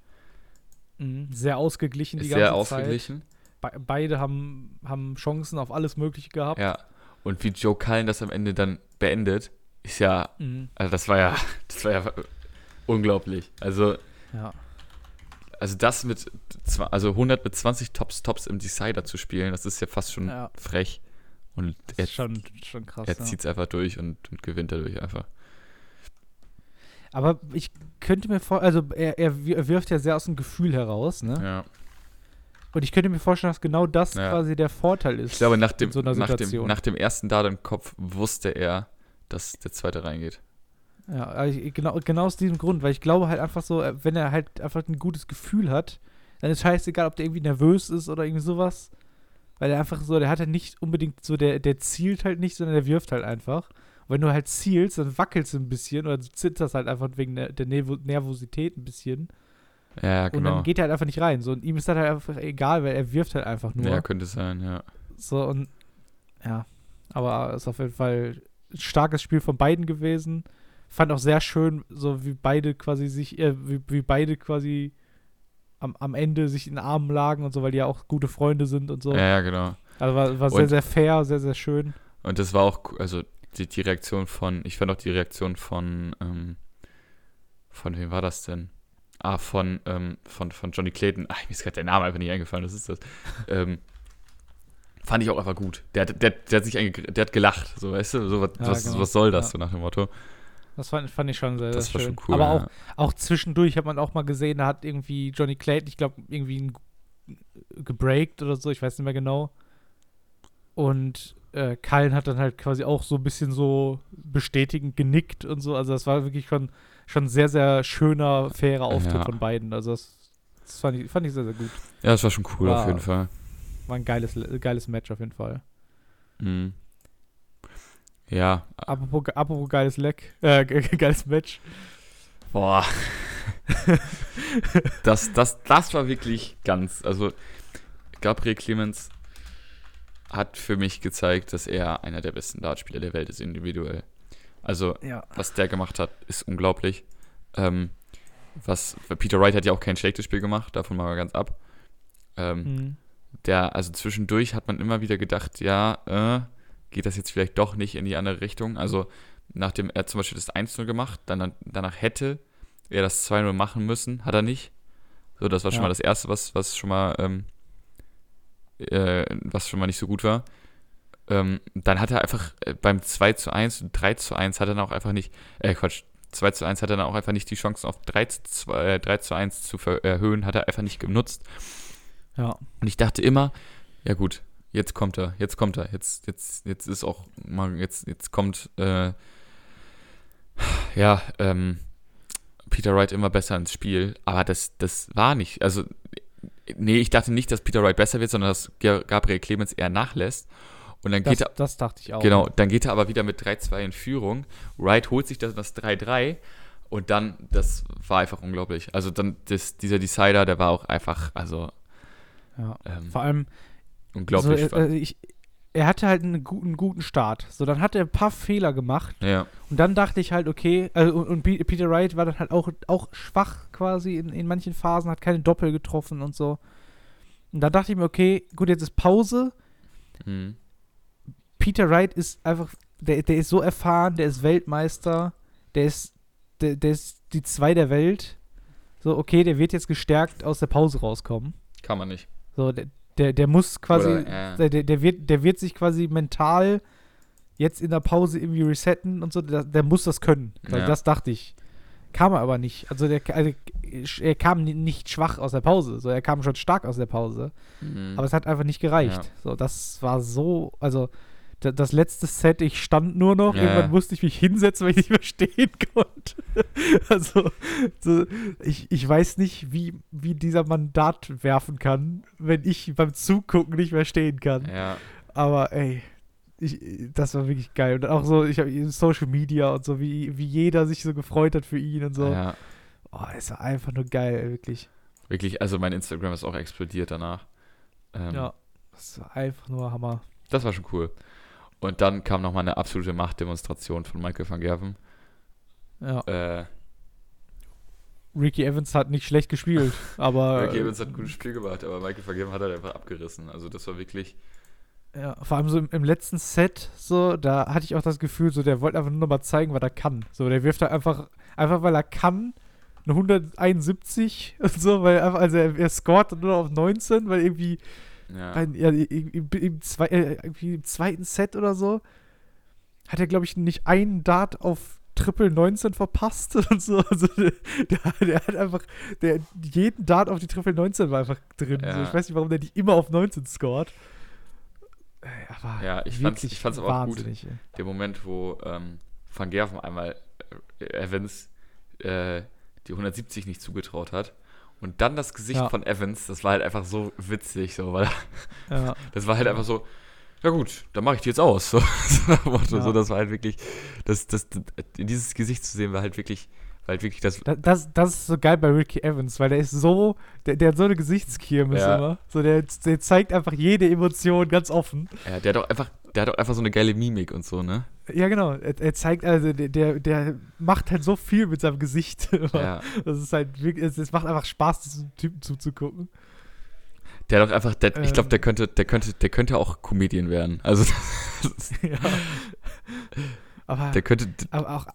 S2: Mhm. Sehr ausgeglichen die
S1: Ist
S2: ganze
S1: sehr
S2: Zeit.
S1: ausgeglichen.
S2: Be beide haben, haben Chancen auf alles Mögliche gehabt.
S1: Ja. Und wie Joe Cullen das am Ende dann beendet, ist ja,
S2: Mhm.
S1: also das war ja, das war ja unglaublich. Also,
S2: ja.
S1: also das mit, also 100 mit 20 Tops, Tops im Decider zu spielen, das ist ja fast schon
S2: Ja.
S1: frech. Und er,
S2: schon, schon krass.
S1: er
S2: ja.
S1: zieht es einfach durch und, und gewinnt dadurch einfach.
S2: Aber ich könnte mir vor, also er, er wir- wirft ja sehr aus dem Gefühl heraus, ne?
S1: Ja.
S2: Und ich könnte mir vorstellen, dass genau das
S1: Ja.
S2: quasi der Vorteil ist.
S1: Ich glaube, nach dem,
S2: so
S1: nach dem, nach dem ersten Dart im Kopf wusste er, dass der zweite reingeht.
S2: Ja, ich, genau, genau aus diesem Grund, weil ich glaube halt einfach so, äh, wenn er halt einfach ein gutes Gefühl hat, dann ist scheißegal, ob der irgendwie nervös ist oder irgendwie sowas. Weil er einfach so, der hat halt nicht unbedingt so, der, der zielt halt nicht, sondern der wirft halt einfach. Wenn du halt zielst, dann wackelst du ein bisschen oder du zitterst halt einfach wegen der, der Nervo Nervosität ein bisschen.
S1: Ja, ja,
S2: Und
S1: genau.
S2: dann geht er halt einfach nicht rein. So, und ihm ist das halt einfach egal, weil er wirft halt einfach nur.
S1: Ja, könnte sein, ja.
S2: So und ja, aber es ist auf jeden Fall ein starkes Spiel von beiden gewesen. Fand auch sehr schön, so wie beide quasi sich, äh, wie, wie beide quasi am, am Ende sich in den Armen lagen und so, weil die ja auch gute Freunde sind und so.
S1: Ja, ja, genau.
S2: Also war, war sehr,
S1: Und-
S2: sehr fair, sehr, sehr schön.
S1: Und das war auch, also die, die Reaktion von, ich fand auch die Reaktion von, ähm, von wem war das denn? Ah, von, ähm, von, von Johnny Clayton. Ach, mir ist gerade der Name einfach nicht eingefallen, was ist das? ähm, fand ich auch einfach gut. Der, hat- der, der hat sich der hat gelacht, so weißt du, so was,
S2: Ja,
S1: was,
S2: genau.
S1: was soll das,
S2: Ja.
S1: so nach dem Motto.
S2: Das fand, fand ich schon sehr,
S1: Das
S2: sehr
S1: war
S2: schön.
S1: schon cool.
S2: aber auch,
S1: ja.
S2: auch zwischendurch hat man auch mal gesehen, da hat irgendwie Johnny Clayton, ich glaube, irgendwie ein gebreakt oder so, ich weiß nicht mehr genau. Und äh, Kallen hat dann halt quasi auch so ein bisschen so bestätigend genickt und so. Also das war wirklich schon, schon sehr, sehr schöner, fairer Auftritt
S1: Ja.
S2: von beiden. Also das, das fand, ich, fand ich sehr, sehr gut.
S1: Ja, das war schon cool
S2: War-
S1: auf jeden Fall.
S2: War ein geiles, geiles Match auf jeden Fall.
S1: Mhm. Ja,
S2: Apropos, apropos geiles Leck, äh, ge- geiles Match.
S1: Boah. das, das, das war wirklich ganz. Also, Gabriel Clemens hat für mich gezeigt, dass er einer der besten Dartspieler der Welt ist, individuell. Also,
S2: Ja.
S1: was der gemacht hat, ist unglaublich. Ähm, was, Peter Wright hat ja auch kein schlechtes Spiel gemacht, davon mal ganz ab. Ähm,
S2: Mhm.
S1: der, also zwischendurch hat man immer wieder gedacht, ja, äh, geht das jetzt vielleicht doch nicht in die andere Richtung. Also nachdem er zum Beispiel das 1-0 gemacht, dann, danach hätte er das 2-0 machen müssen, hat er nicht. So, das war schon
S2: Ja.
S1: mal das Erste, was, was schon mal, ähm, äh, was schon mal nicht so gut war. Ähm, dann hat er einfach äh, beim 2 zu 1 und 3 zu 1 hat er dann auch einfach nicht, äh, Quatsch, 2 zu 1 hat er dann auch einfach nicht die Chancen auf 3 zu, 2, äh, 3 zu 1 zu erhöhen, hat er einfach nicht genutzt.
S2: Ja.
S1: Und ich dachte immer, ja gut, jetzt kommt er, jetzt kommt er, jetzt, jetzt, jetzt ist auch mal, jetzt, jetzt kommt, äh, ja, ähm, Peter Wright immer besser ins Spiel, aber das, das war nicht, also, nee, ich dachte nicht, dass Peter Wright besser wird, sondern dass Gabriel Clemens eher nachlässt. Und dann
S2: Das,
S1: geht er,
S2: das dachte ich auch.
S1: genau, dann geht er aber wieder mit 3-2 in Führung. Wright holt sich das, das 3-3 und dann, das war einfach unglaublich. Also dann, das, dieser Decider, der war auch einfach, also,
S2: Ja.
S1: ähm,
S2: Vor allem,
S1: unglaublich.
S2: so, äh, ich, er hatte halt einen guten, guten Start. So, dann hat er ein paar Fehler gemacht.
S1: ja.
S2: Und dann dachte ich halt, okay, also, und, und Pe- Peter Wright war dann halt auch, auch schwach quasi in, in manchen Phasen, hat keine Doppel getroffen und so. Und dann dachte ich mir, okay, gut, jetzt ist Pause.
S1: Mhm.
S2: Peter Wright ist einfach, der, der ist so erfahren, der ist Weltmeister, der ist, der, der ist die zwei der Welt. So, okay, der wird jetzt gestärkt aus der Pause rauskommen.
S1: Kann man nicht.
S2: So, der, der, der muss quasi,
S1: Oder, äh.
S2: der, der, wird, der wird sich quasi mental jetzt in der Pause irgendwie resetten und so, der, der muss das können.
S1: Ja.
S2: Das dachte ich. Kam er aber nicht. Also, der, also er kam ni- nicht schwach aus der Pause, so er kam schon stark aus der Pause.
S1: Mhm.
S2: Aber es hat einfach nicht gereicht.
S1: Ja.
S2: So, das war so, also das letzte Set, ich stand nur noch,
S1: Ja,
S2: irgendwann musste ich mich hinsetzen, weil ich nicht mehr stehen konnte. also, so, ich, ich weiß nicht, wie, wie dieser Mandat werfen kann, wenn ich beim Zugucken nicht mehr stehen kann.
S1: ja.
S2: Aber ey, ich, das war wirklich geil. Und auch so, ich habe Social Media und so, wie, wie jeder sich so gefreut hat für ihn und so.
S1: ja.
S2: Oh, es war einfach nur geil, wirklich.
S1: Wirklich, also mein Instagram ist auch explodiert danach. Ähm,
S2: Ja. Das war einfach nur Hammer.
S1: Das war schon cool. Und dann kam nochmal eine absolute Machtdemonstration von Michael van Gerven.
S2: Ja.
S1: Äh,
S2: Ricky Evans hat nicht schlecht gespielt, aber
S1: Ricky Evans hat ein gutes Spiel gemacht, aber Michael van Gerven hat halt einfach abgerissen. Also das war wirklich,
S2: ja, vor allem so im, im letzten Set, so, da hatte ich auch das Gefühl, so, der wollte einfach nur noch mal zeigen, was er kann. So, der wirft da einfach, einfach weil er kann, eine 171 und so, weil er einfach, also er, er scoret nur auf 19, weil irgendwie,
S1: ja.
S2: ein, ja, im, im, zwei, äh, im zweiten Set oder so, hat er, glaube ich, nicht einen Dart auf Triple 19 verpasst und so. Also der, der, hat einfach, der, jeden Dart auf die Triple 19 war einfach drin. So,
S1: Ja.
S2: ich weiß nicht, warum der nicht immer auf 19 scored. Ey, Aber
S1: Ja, ich ich fand's aber auch gut.
S2: wahnsinnig, ey.
S1: der Moment, wo ähm, Van Gerven einmal äh, Evans äh, die 170 nicht zugetraut hat. Und dann das Gesicht
S2: Ja.
S1: von Evans, das war halt einfach so witzig, so, weil
S2: Ja,
S1: das war halt einfach so, ja gut, dann mache ich die jetzt aus. So, so,
S2: Ja.
S1: so, das war halt wirklich, das, das, das, dieses Gesicht zu sehen, war halt wirklich, halt wirklich das,
S2: da- das, das ist so geil bei Ricky Evans, weil der ist so, der, der hat so eine Gesichtskirmes
S1: Ja.
S2: immer. So, der, der zeigt einfach jede Emotion ganz offen.
S1: ja, der hat auch einfach, der hat auch einfach so eine geile Mimik und so, ne?
S2: Ja, genau. Er, er zeigt, also der, der, macht halt so viel mit seinem Gesicht.
S1: Ja.
S2: Das ist halt wirklich, es, es macht einfach Spaß, diesem Typen zuzugucken.
S1: Der hat auch einfach, der, ich glaube,
S2: Ähm.
S1: der könnte, der könnte, der könnte auch Comedian werden. Also
S2: ja. Aber,
S1: der könnte,
S2: aber auch,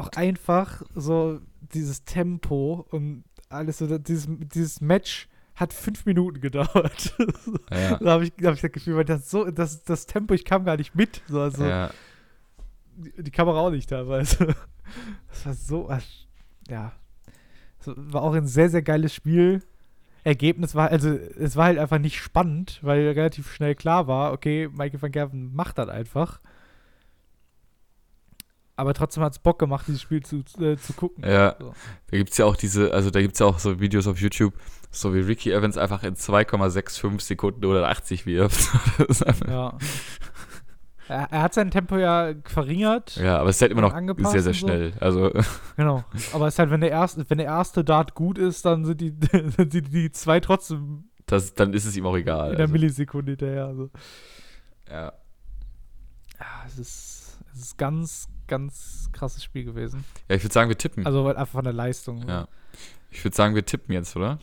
S2: auch einfach so dieses Tempo und alles so, dieses, dieses Match hat fünf Minuten gedauert.
S1: ja,
S2: da habe ich, hab ich das Gefühl, weil das so, das, das Tempo, ich kam gar nicht mit. So, also
S1: ja,
S2: die, die Kamera auch nicht teilweise. Das war so, ja. So, war auch ein sehr, sehr geiles Spiel. Ergebnis war, also es war halt einfach nicht spannend, weil relativ schnell klar war, okay, Michael van Gerven macht das einfach. Aber trotzdem hat es Bock gemacht, dieses Spiel zu, äh, zu gucken.
S1: ja.
S2: So.
S1: Da gibt es ja auch diese, also da gibt es ja auch so Videos auf YouTube, so wie Ricky Evans einfach in 2,65 Sekunden oder 80 wirft.
S2: Ja. er, er hat sein Tempo ja verringert.
S1: ja, aber es ist halt immer noch sehr, sehr
S2: und so.
S1: schnell. Also,
S2: Genau. Aber es ist halt, wenn der erste, wenn der erste Dart gut ist, dann sind die, sind die, die zwei trotzdem
S1: das, dann ist es ihm auch egal.
S2: in der
S1: Also,
S2: Millisekunde hinterher. Also.
S1: ja.
S2: Ja, es ist, es ist ganz, ganz krasses Spiel gewesen.
S1: ja, ich würde sagen, wir tippen.
S2: Also weil einfach von der Leistung.
S1: ja. Ich würde sagen, wir tippen jetzt, oder?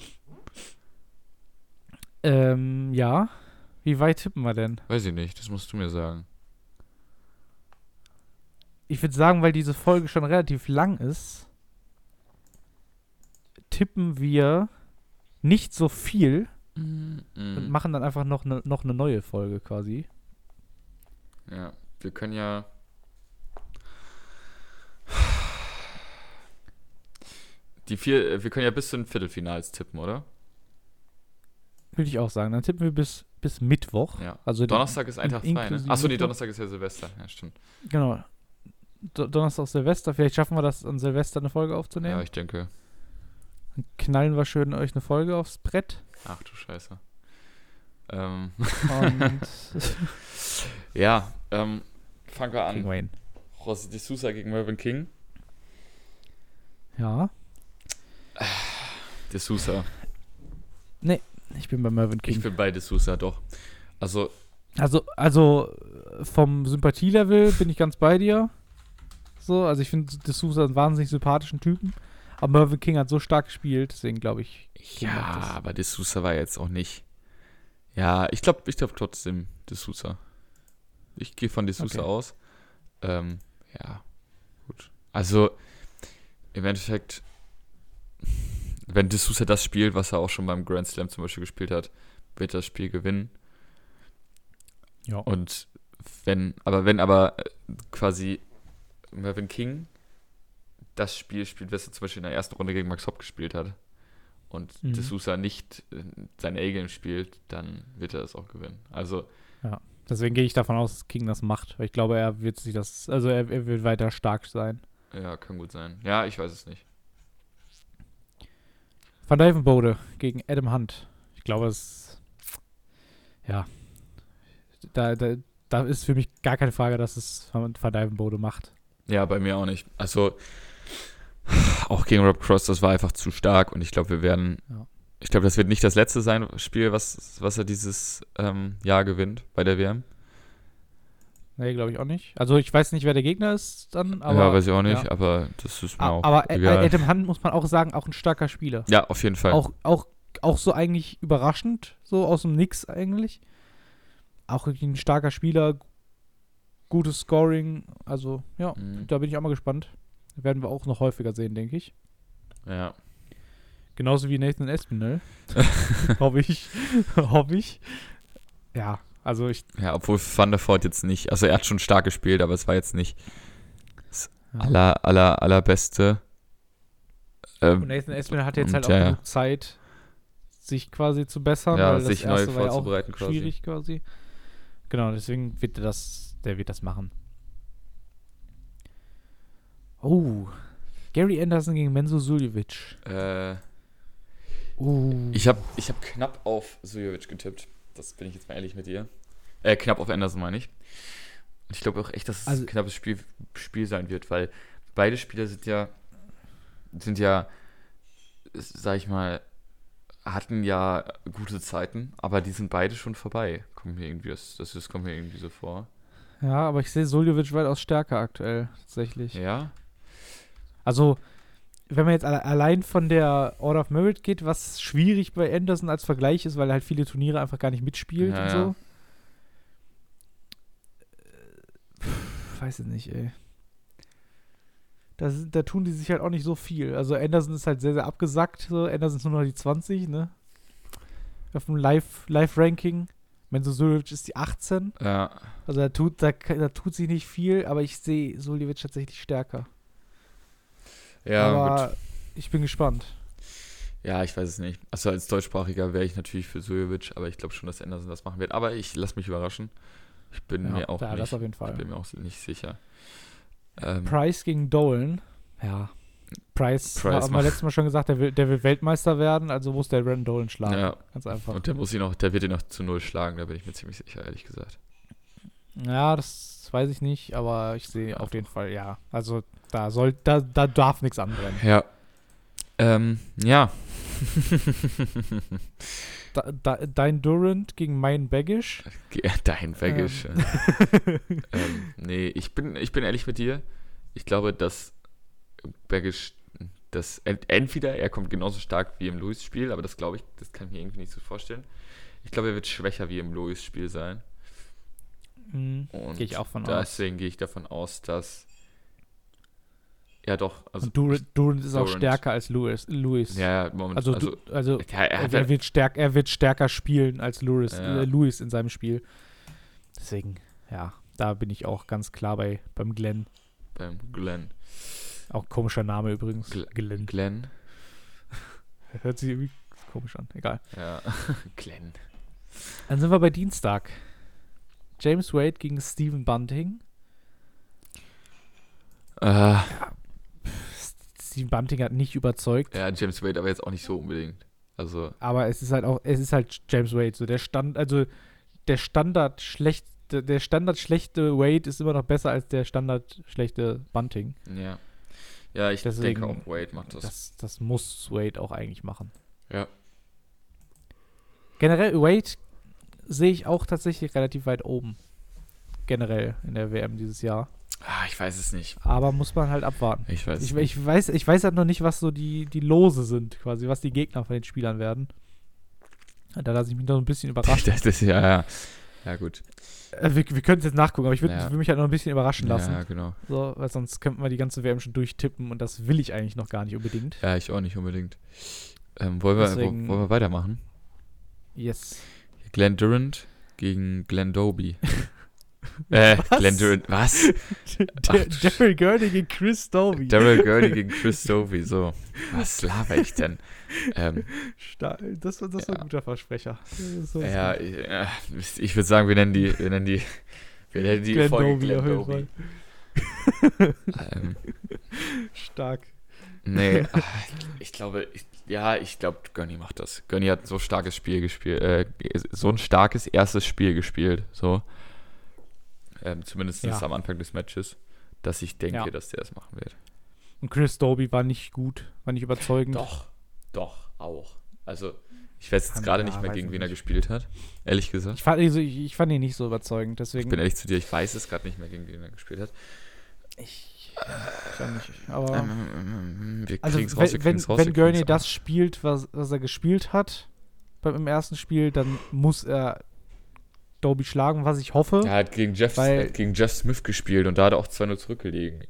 S2: Ähm, ja. Wie weit tippen wir denn?
S1: Weiß ich nicht, das musst du mir sagen.
S2: Ich würde sagen, weil diese Folge schon relativ lang ist, tippen wir nicht so viel und
S1: Mhm.
S2: machen dann einfach noch eine noch eine neue Folge quasi.
S1: Ja, wir können ja. Die vier, äh, wir können ja bis zu den Viertelfinals tippen, oder?
S2: Würde ich auch sagen. Dann tippen wir bis, bis Mittwoch.
S1: Ja.
S2: Also
S1: Donnerstag ist ein Tag frei, ne? Achso, nee. Donnerstag ist ja Silvester. Ja, stimmt.
S2: Genau. Do Donnerstag Silvester. Vielleicht schaffen wir das an Silvester eine Folge
S1: Ja,
S2: aufzunehmen.
S1: ich denke.
S2: Dann knallen wir schön euch eine Folge aufs Brett.
S1: Ach du Scheiße. Ähm, ja, ähm, fangen wir an.
S2: Wayne.
S1: Rossi de Sousa gegen Mervyn King.
S2: Ja.
S1: De Sousa.
S2: Ich bin bei Mervyn
S1: Ich
S2: King.
S1: bin bei De Sousa, doch. Also,
S2: Also, also vom Sympathielevel bin ich ganz bei dir. So, also ich finde D'Souza einen wahnsinnig sympathischen Typen. Aber Mervyn King hat so stark gespielt, deswegen glaube ich.
S1: Ja, aber De Sousa war jetzt auch nicht. Ja, ich glaube ich glaub trotzdem De Sousa. Ich gehe von De Sousa
S2: Okay.
S1: aus. Ähm, ja, gut. Also, im Endeffekt, wenn De Sousa das spielt, was er auch schon beim Grand Slam zum Beispiel gespielt hat, wird das Spiel gewinnen.
S2: Ja.
S1: Und wenn, aber wenn aber äh, quasi Mervyn King das Spiel spielt, was er zum Beispiel in der ersten Runde gegen Max Hopp gespielt hat und
S2: Mhm.
S1: De Sousa nicht äh, sein A-Game spielt, dann wird er das auch gewinnen. Also,
S2: Deswegen gehe ich davon aus, dass King das macht. Weil ich glaube, er wird sich das. Also er, er wird weiter stark sein.
S1: ja, kann gut sein. Ja, ich weiß es nicht.
S2: Van Dijvenbode gegen Adam Hunt. Ich glaube, es. Ja. Da, da, da ist für mich gar keine Frage, dass es Van Dijvenbode macht.
S1: Ja, bei mir auch nicht. Also, auch gegen Rob Cross, das war einfach zu stark und ich glaube, wir werden.
S2: Ja.
S1: Ich glaube, das wird nicht das letzte sein Spiel, was, was er dieses ähm, Jahr gewinnt bei der WM.
S2: Nee, glaube ich auch nicht. Also ich weiß nicht, wer der Gegner ist dann, aber.
S1: ja, weiß ich auch nicht,
S2: ja.
S1: aber das ist mir
S2: A-
S1: auch
S2: aber äh,
S1: egal.
S2: Adam Hunt muss man auch sagen, auch ein starker Spieler.
S1: ja, auf jeden Fall.
S2: Auch, auch, auch so eigentlich überraschend, so aus dem Nix eigentlich. Auch wirklich ein starker Spieler, gutes Scoring, also ja,
S1: Mhm.
S2: da bin ich auch mal gespannt. Werden wir auch noch häufiger sehen, denke ich.
S1: Ja.
S2: Genauso wie Nathan Espinel. hoffe ich. hoffe ich. Ja, also ich.
S1: ja, obwohl Van der Voort jetzt nicht, also er hat schon stark gespielt, aber es war jetzt nicht das aller, aller, allerbeste. Ähm,
S2: Und Nathan Espinel hat jetzt halt auch
S1: ja,
S2: genug Zeit, sich quasi zu bessern.
S1: Ja,
S2: weil das
S1: sich neu
S2: erste war ja auch
S1: quasi.
S2: Schwierig quasi. Genau, deswegen wird er das, der wird das machen. Oh, Gary Anderson gegen Menzo Suljovic.
S1: äh,
S2: Uh.
S1: Ich habe ich hab knapp auf Sujovic getippt. Das bin ich jetzt mal ehrlich mit dir. Äh, knapp auf Anderson meine ich. Und ich glaube auch echt, dass es
S2: Also-
S1: ein knappes Spiel, Spiel sein wird, weil beide Spieler sind ja, sind ja, sag ich mal, hatten ja gute Zeiten, aber die sind beide schon vorbei. Kommt mir irgendwie, das, das, kommt mir irgendwie so vor.
S2: Ja, aber ich sehe Suljovic weitaus stärker aktuell, tatsächlich.
S1: Ja?
S2: Also, wenn man jetzt alle, allein von der Order of Merit geht, was schwierig bei Anderson als Vergleich ist, weil er halt viele Turniere einfach gar nicht mitspielt
S1: Ja,
S2: und so. Äh, pff, weiß ich nicht, ey. Da, sind- da tun die sich halt auch nicht so viel. Also Anderson ist halt sehr, sehr abgesackt. So. Anderson ist nur noch die 20, ne? Auf dem Live- Live-Ranking. Menzo Suljovic ist die 18.
S1: Ja.
S2: Also da tut, da, da tut sich nicht viel, aber ich sehe Suljovic tatsächlich stärker.
S1: Ja,
S2: aber
S1: gut.
S2: ich bin gespannt.
S1: Ja, ich weiß es nicht. Also als Deutschsprachiger wäre ich natürlich für Sujovic, aber ich glaube schon, dass Anderson das machen wird. Aber ich lasse mich überraschen. Ich bin
S2: Ja,
S1: mir auch
S2: ja,
S1: nicht,
S2: das auf jeden
S1: ich bin mir auch nicht sicher. Ähm,
S2: Price gegen Dolan. Ja. Price,
S1: Price
S2: haben wir letztes Mal schon gesagt, der will, der will Weltmeister werden, also muss der Brandon Dolan schlagen.
S1: ja,
S2: Ganz einfach.
S1: und der muss ihn noch, der wird ihn noch zu null schlagen, da bin ich mir ziemlich sicher, ehrlich gesagt.
S2: Ja, das weiß ich nicht, aber ich sehe auf jeden Fall, ja. Also da soll, da, da darf nichts anbrennen.
S1: Ja. Ähm, ja.
S2: Da, da, dein Durant gegen mein Baggish.
S1: Dein Baggish. ähm, nee, ich bin, ich bin ehrlich mit dir. Ich glaube, dass Baggish ent entweder er kommt genauso stark wie im Lewis-Spiel, aber das glaube ich, das kann ich mir irgendwie nicht so vorstellen. Ich glaube, er wird schwächer wie im Lewis-Spiel sein.
S2: Mhm. Gehe ich auch von aus.
S1: deswegen gehe ich davon aus, dass ja doch, also
S2: Und Durant, Durant ist auch
S1: Durant.
S2: stärker als Lewis. Lewis.
S1: ja, ja, Moment,
S2: Also,
S1: also,
S2: also
S1: ja, er
S2: er, er, wird stärk, er wird stärker spielen als Lewis,
S1: Ja.
S2: äh, Lewis in seinem Spiel. Deswegen, ja, da bin ich auch ganz klar bei beim Glenn.
S1: beim Glenn.
S2: Auch komischer Name übrigens.
S1: Gl-
S2: Glenn.
S1: Glenn?
S2: Hört sich irgendwie komisch an. Egal.
S1: Ja, Glenn.
S2: Dann sind wir bei Dienstag. James Wade gegen Stephen Bunting.
S1: Äh,
S2: Stephen Bunting hat nicht überzeugt,
S1: ja, James Wade aber jetzt auch nicht so unbedingt. Also,
S2: aber es ist halt auch, es ist halt James Wade. So der Stand, also der Standard schlecht, der Standard schlechte Wade ist immer noch besser als der Standard schlechte Bunting.
S1: ja. Ja, ich
S2: Deswegen-
S1: denke auch, Wade macht das.
S2: Das, das muss Wade auch eigentlich machen.
S1: Ja.
S2: Generell, Wade sehe ich auch tatsächlich relativ weit oben. Generell in der WM dieses Jahr.
S1: Ah, ich weiß es nicht.
S2: Aber muss man halt abwarten.
S1: Ich weiß
S2: Ich,
S1: es nicht.
S2: ich, weiß, ich weiß halt noch nicht, was so die, die Lose sind, quasi, was die Gegner von den Spielern werden. Da lasse ich mich noch ein bisschen überraschen.
S1: Das ist, ja, ja. Ja, gut.
S2: äh, wir wir können es jetzt nachgucken, aber ich würde
S1: Ja.
S2: mich halt noch ein bisschen überraschen lassen.
S1: Ja, genau.
S2: So, weil sonst könnten wir die ganze WM schon durchtippen und das will ich eigentlich noch gar nicht unbedingt.
S1: Ja, ich auch nicht unbedingt. Ähm, wollen, wir,
S2: Deswegen-
S1: wollen wir weitermachen?
S2: Yes.
S1: Glenn Durant gegen Glenn Doby. äh,
S2: Was?
S1: Glenn Durant, was?
S2: Daryl Gurney gegen Chris Doby.
S1: Daryl Gurley gegen Chris Doby, so. Was laber ich denn? Ähm,
S2: Das, war- das war
S1: Ja.
S2: ein guter Versprecher. So-
S1: ja, ich, würde sagen, wir nennen die, wir nennen die, wir nennen die
S2: Glenn
S1: Folge
S2: Doby
S1: Glenn Doby. Ähm,
S2: Stark.
S1: Nee, ah, ich glaube, ich, ja, ich glaube, Gurney macht das. Gurney hat so ein starkes Spiel gespielt, äh, so ein starkes erstes Spiel gespielt, so. Ähm, zumindest
S2: Ja.
S1: am Anfang des Matches, dass ich denke,
S2: Ja.
S1: dass der das machen wird.
S2: Und Chris Doby war nicht gut, war nicht überzeugend.
S1: Doch, doch, auch. Also, ich weiß jetzt gerade
S2: ja,
S1: nicht mehr, gegen
S2: ich
S1: wen er gespielt hat. Ehrlich gesagt.
S2: Ich fand, also ich, ich fand ihn nicht so überzeugend,
S1: Ich
S2: deswegen.
S1: bin ehrlich zu dir, ich weiß es gerade nicht mehr, gegen wen er gespielt hat.
S2: Ich, ich. Aber.
S1: Ähm, ähm, ähm, wir
S2: also,
S1: kriegen's raus, wir
S2: wenn,
S1: kriegen's raus,
S2: wenn Gurney das spielt, was, was er gespielt hat beim im ersten Spiel, dann muss er Doby schlagen, was ich hoffe.
S1: Er hat gegen Jeff,
S2: Weil-
S1: äh, gegen Jeff Smith gespielt und da hat er auch 2-0 zurückgelegen.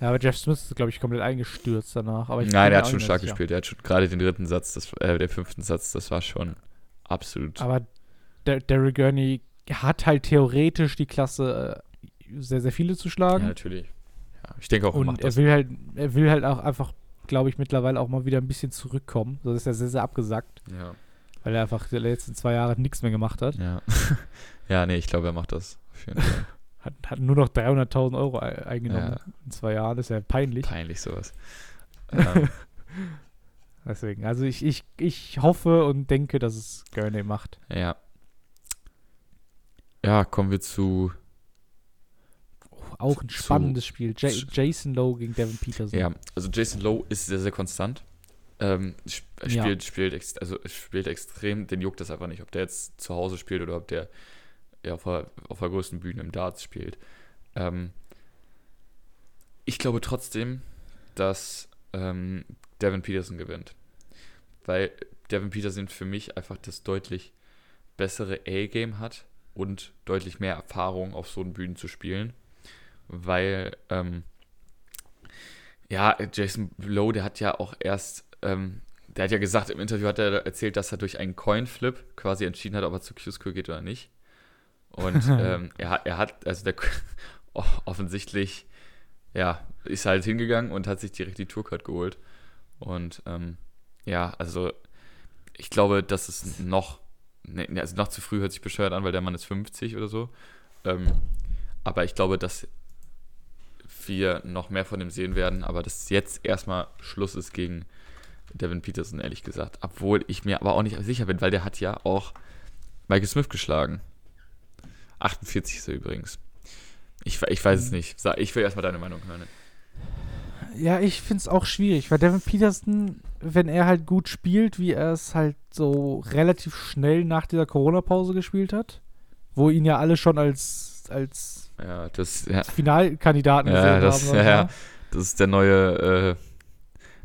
S2: Ja, aber Jeff Smith ist, glaube ich, komplett eingestürzt danach. Aber
S1: Nein, er hat schon stark
S2: sicher.
S1: gespielt. Er hat schon gerade den dritten Satz, das, äh, der fünften Satz, das war schon absolut.
S2: Aber der, Daryl Gurney hat halt theoretisch die Klasse, äh, sehr, sehr viele zu
S1: ja,
S2: schlagen.
S1: natürlich. Ja, ich denke auch, er
S2: Und er will halt, er will halt auch einfach, glaube ich, mittlerweile auch mal wieder ein bisschen zurückkommen. So ist er sehr, sehr abgesackt,
S1: Ja,
S2: weil er einfach die letzten zwei Jahre nichts mehr gemacht hat.
S1: ja. ja, nee, ich glaube, er macht das.
S2: Hat, hat nur noch 300.000 Euro ei- eingenommen
S1: Ja.
S2: in zwei Jahren. Das ist ja peinlich.
S1: Peinlich sowas. ähm,
S2: Deswegen, also ich, ich, ich hoffe und denke, dass es Gurney macht.
S1: ja. Ja, kommen wir zu.
S2: Auch ein
S1: Zu-
S2: spannendes Spiel. Ja
S1: zu-
S2: Jason Lowe gegen Devin Peterson.
S1: Ja, also Jason Lowe ist sehr, sehr konstant. Ähm, sp
S2: Ja.
S1: spielt, spielt, ex also spielt extrem, den juckt das einfach nicht, ob der jetzt zu Hause spielt oder ob der ja, auf, der, auf der größten Bühne im Darts spielt. Ähm, ich glaube trotzdem, dass ähm, Devin Peterson gewinnt. Weil Devin Peterson für mich einfach das deutlich bessere A-Game hat und deutlich mehr Erfahrung auf so einen Bühnen zu spielen. Weil, ähm, ja, Jason Lowe, der hat ja auch erst, ähm, der hat ja gesagt, im Interview hat er erzählt, dass er durch einen Coin-Flip quasi entschieden hat, ob er zu Q-School geht oder nicht. Und ähm, er, hat- er hat, also der offensichtlich, ja, ist halt hingegangen und hat sich direkt die Tourcard geholt. Und ähm, ja, also ich glaube, dass es noch, ne, ne, also noch zu früh hört sich bescheuert an, weil der Mann ist 50 oder so. Ähm, aber ich glaube, dass wir noch mehr von ihm sehen werden, aber dass jetzt erstmal Schluss ist gegen Devin Peterson, ehrlich gesagt. Obwohl ich mir aber auch nicht sicher bin, weil der hat ja auch Michael Smith geschlagen. 48 ist er übrigens. Ich, ich weiß es nicht. Ich will erstmal deine Meinung hören.
S2: Ja, ich finde es auch schwierig, weil Devin Peterson, wenn er halt gut spielt, wie er es halt so relativ schnell nach dieser Corona-Pause gespielt hat, wo ihn ja alle schon als, als
S1: Ja, das, ja,
S2: Finalkandidaten
S1: Ja,
S2: gesehen
S1: das-
S2: haben.
S1: ja. Das ist der neue, äh,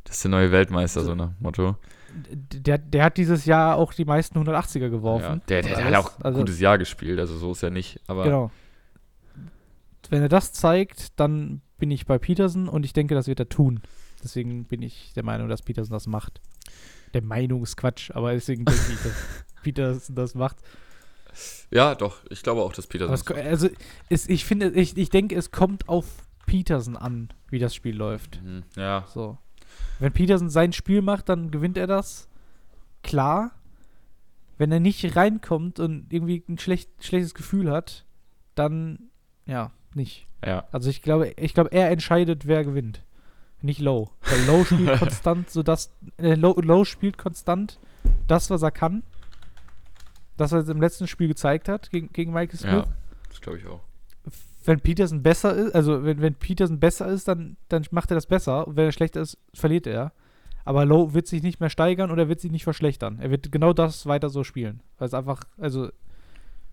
S1: das ist der neue Weltmeister, so nach Motto.
S2: Der, der hat dieses Jahr auch die meisten 180er
S1: Ja,
S2: geworfen.
S1: der, der, der
S2: Alles.
S1: hat auch ein
S2: Also-
S1: gutes Jahr gespielt, also so ist er nicht. Aber
S2: Genau. Wenn er das zeigt, dann bin ich bei Peterson und ich denke, das wird er tun. Deswegen bin ich der Meinung, dass Peterson das macht. Der Meinung ist Quatsch, aber deswegen denke ich, dass Peterson das macht.
S1: Ja, doch, ich glaube auch, dass Peter
S2: Aber es, also es, ich finde, ich, ich denke, es kommt auf Peterson an, wie das Spiel läuft.
S1: Mhm, Ja,
S2: So. Wenn Peterson sein Spiel macht, dann gewinnt er das. Klar. Wenn er nicht reinkommt und irgendwie ein schlecht, schlechtes Gefühl hat, dann ja, nicht.
S1: ja.
S2: Also ich glaube, ich glaube, er entscheidet, wer gewinnt. Nicht Low. Weil Low spielt konstant, so dass äh, Low, Low spielt konstant das, was er kann. Das, was er im letzten Spiel gezeigt hat gegen, gegen Michael Smith.
S1: Ja, das glaube ich auch.
S2: Wenn Peterson besser ist, also wenn, wenn Peterson besser ist, dann, dann macht er das besser. Und wenn er schlechter ist, verliert er. Aber Low wird sich nicht mehr steigern oder wird sich nicht verschlechtern. Er wird genau das weiter so spielen. Weil es einfach, also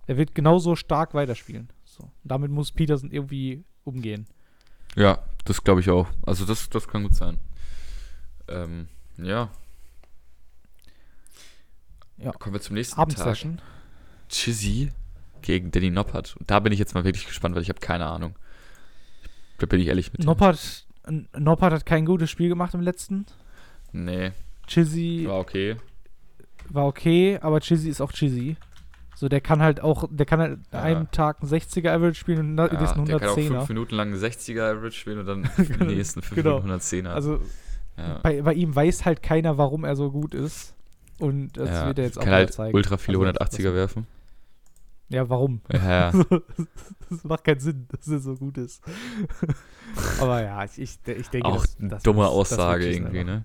S2: er wird genauso stark weiterspielen. So. Damit muss Peterson irgendwie umgehen.
S1: Ja, das glaube ich auch. Also das, das kann gut sein. Ähm, ja.
S2: Ja.
S1: Kommen wir zum nächsten Tag.
S2: Abendsession.
S1: Chizzy gegen Danny Noppert. Und da bin ich jetzt mal wirklich gespannt, weil ich habe keine Ahnung. Da bin ich ehrlich mit dir.
S2: Noppert, N- Noppert hat kein gutes Spiel gemacht im letzten.
S1: Nee,
S2: Chizzy
S1: war okay.
S2: war okay, aber Chizzy ist auch Chizzy. So, der kann halt auch, der kann halt
S1: Ja.
S2: einen Tag einen 60er Average spielen und
S1: Ja,
S2: das einen
S1: der kann auch
S2: 110er.
S1: fünf Minuten lang einen 60er Average spielen und dann die nächsten fünf
S2: Genau.
S1: Minuten 110er.
S2: Also
S1: ja.
S2: bei, bei ihm weiß halt keiner, warum er so gut ist. Und das
S1: ja.
S2: wird er jetzt auch
S1: kann halt
S2: zeigen.
S1: ultra viele
S2: Also,
S1: 180er werfen.
S2: Ja, warum?
S1: Ja,
S2: das macht keinen Sinn, dass er so gut ist. Aber ja, ich, ich, ich denke,
S1: auch
S2: das, das
S1: dumme
S2: muss-
S1: Aussage irgendwie, ne?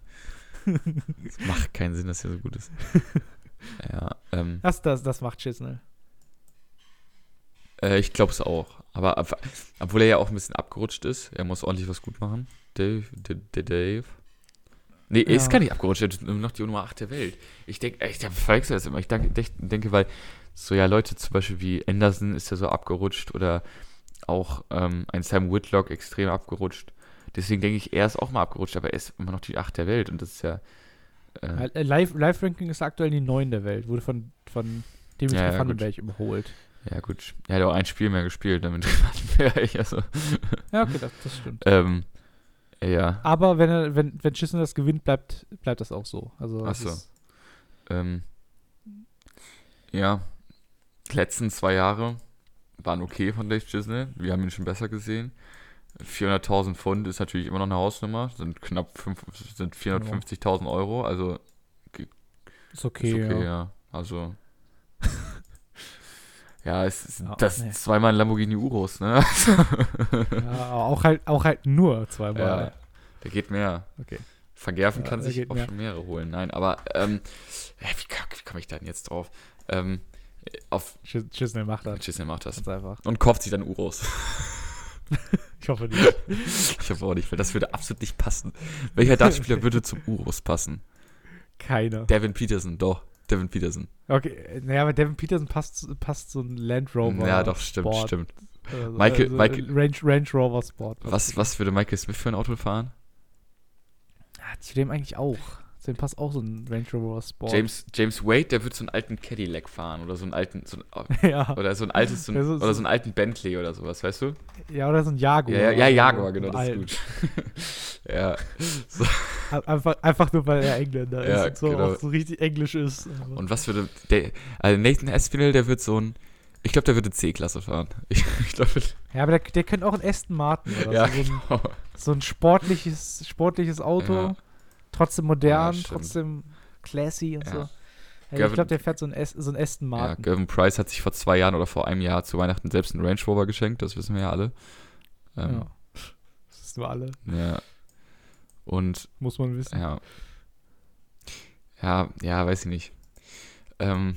S1: Es macht keinen Sinn, dass er so gut ist. ja, ähm,
S2: Das, das, das macht Chisnell.
S1: äh, ich glaube es auch. Aber ob- obwohl er ja auch ein bisschen abgerutscht ist, er muss ordentlich was gut machen. Dave, Dave. Nee, er ist
S2: Ja.
S1: gar nicht abgerutscht, er noch die Nummer 8 der Welt. Ich denke, ich verwechsel das immer. Ich denk, denk, denke, weil so ja Leute zum Beispiel wie Anderson ist ja so abgerutscht oder auch ähm, ein Sam Whitlock extrem abgerutscht. Deswegen denke ich, er ist auch mal abgerutscht, aber er ist immer noch die 8 der Welt und das ist ja. Äh,
S2: Äh, Live- Live-Ranking ist aktuell die 9 der Welt. Wurde von, von Dimitri
S1: Ja, ja,
S2: Vandenberg überholt.
S1: ja, gut. Er hat auch ein Spiel mehr gespielt, damit wäre ich also.
S2: Ja, okay, das, das stimmt.
S1: Ähm, ja.
S2: Aber wenn er, wenn, wenn Chisnell das gewinnt, bleibt, bleibt das auch so. Also
S1: Ach so. Ähm, ja, die letzten zwei Jahre waren okay von Dave Chisnell. Wir haben ihn schon besser gesehen. 400.000 Pfund ist natürlich immer noch eine Hausnummer. Sind knapp fünf, sind 450.000 Euro. Also
S2: ist okay.
S1: ist okay, ja.
S2: ja.
S1: Also ja, es ist
S2: Ja,
S1: das
S2: nee.
S1: zweimal ein Lamborghini Urus, ne?
S2: Ja, auch halt, auch halt nur zweimal.
S1: ja, da geht mehr.
S2: Okay.
S1: Vergerfen
S2: Ja,
S1: kann sich auch
S2: mehr.
S1: schon mehrere holen. Nein, aber ähm, wie, ka- wie komme ich da denn jetzt drauf? Ähm, auf
S2: Chis- Chisnell macht das.
S1: Chisnell macht das. Und kauft sich dann Uros.
S2: Ich hoffe nicht.
S1: ich hoffe auch nicht, weil das würde absolut nicht passen. Welcher Dartspieler würde zum Uros passen?
S2: Keiner.
S1: Devin Peterson, doch. Devin Peterson.
S2: Okay, naja, aber Devin Peterson passt, passt so ein Land Rover.
S1: ja, doch, stimmt,
S2: Sport.
S1: stimmt.
S2: Also,
S1: Michael-
S2: also
S1: Michael-
S2: Range, Range Rover Sport.
S1: Was, was würde Michael Smith für ein Auto fahren?
S2: Ja, zu dem eigentlich auch. Dem passt auch so ein Range Rover Sport.
S1: James, James Wade, der würde so einen alten Cadillac fahren oder so einen alten, so ein,
S2: ja.
S1: oder so ein altes, so ein,
S2: so-
S1: oder so einen alten Bentley oder sowas, weißt du?
S2: ja, oder so ein Jaguar.
S1: Ja, ja, ja Jaguar, genau, das ist gut. ja, so.
S2: Einfach, einfach nur, weil er Engländer
S1: Ja,
S2: ist und so,
S1: genau.
S2: so richtig englisch ist. Aber-
S1: Und was würde der, also Nathan Aspinall, der wird so ein, ich glaube, der würde C-Klasse fahren. Ich, ich glaube,
S2: ja, aber der, der könnte auch ein Aston Martin oder
S1: ja,
S2: so, so, ein,
S1: genau.
S2: so ein sportliches, sportliches Auto.
S1: Ja.
S2: Trotzdem modern,
S1: Ja,
S2: trotzdem classy und
S1: Ja.
S2: so. Ja, ich
S1: Gavin-
S2: glaube, der fährt so ein, As- so ein Aston
S1: Ja,
S2: Martin.
S1: Gavin Price hat sich vor zwei Jahren oder vor einem Jahr zu Weihnachten selbst einen Range Rover geschenkt, das wissen wir ja alle. Ähm,
S2: Ja. Das ist nur alle,
S1: ja. Und
S2: muss man wissen.
S1: ja. Ja, ja, weiß ich nicht. Ähm,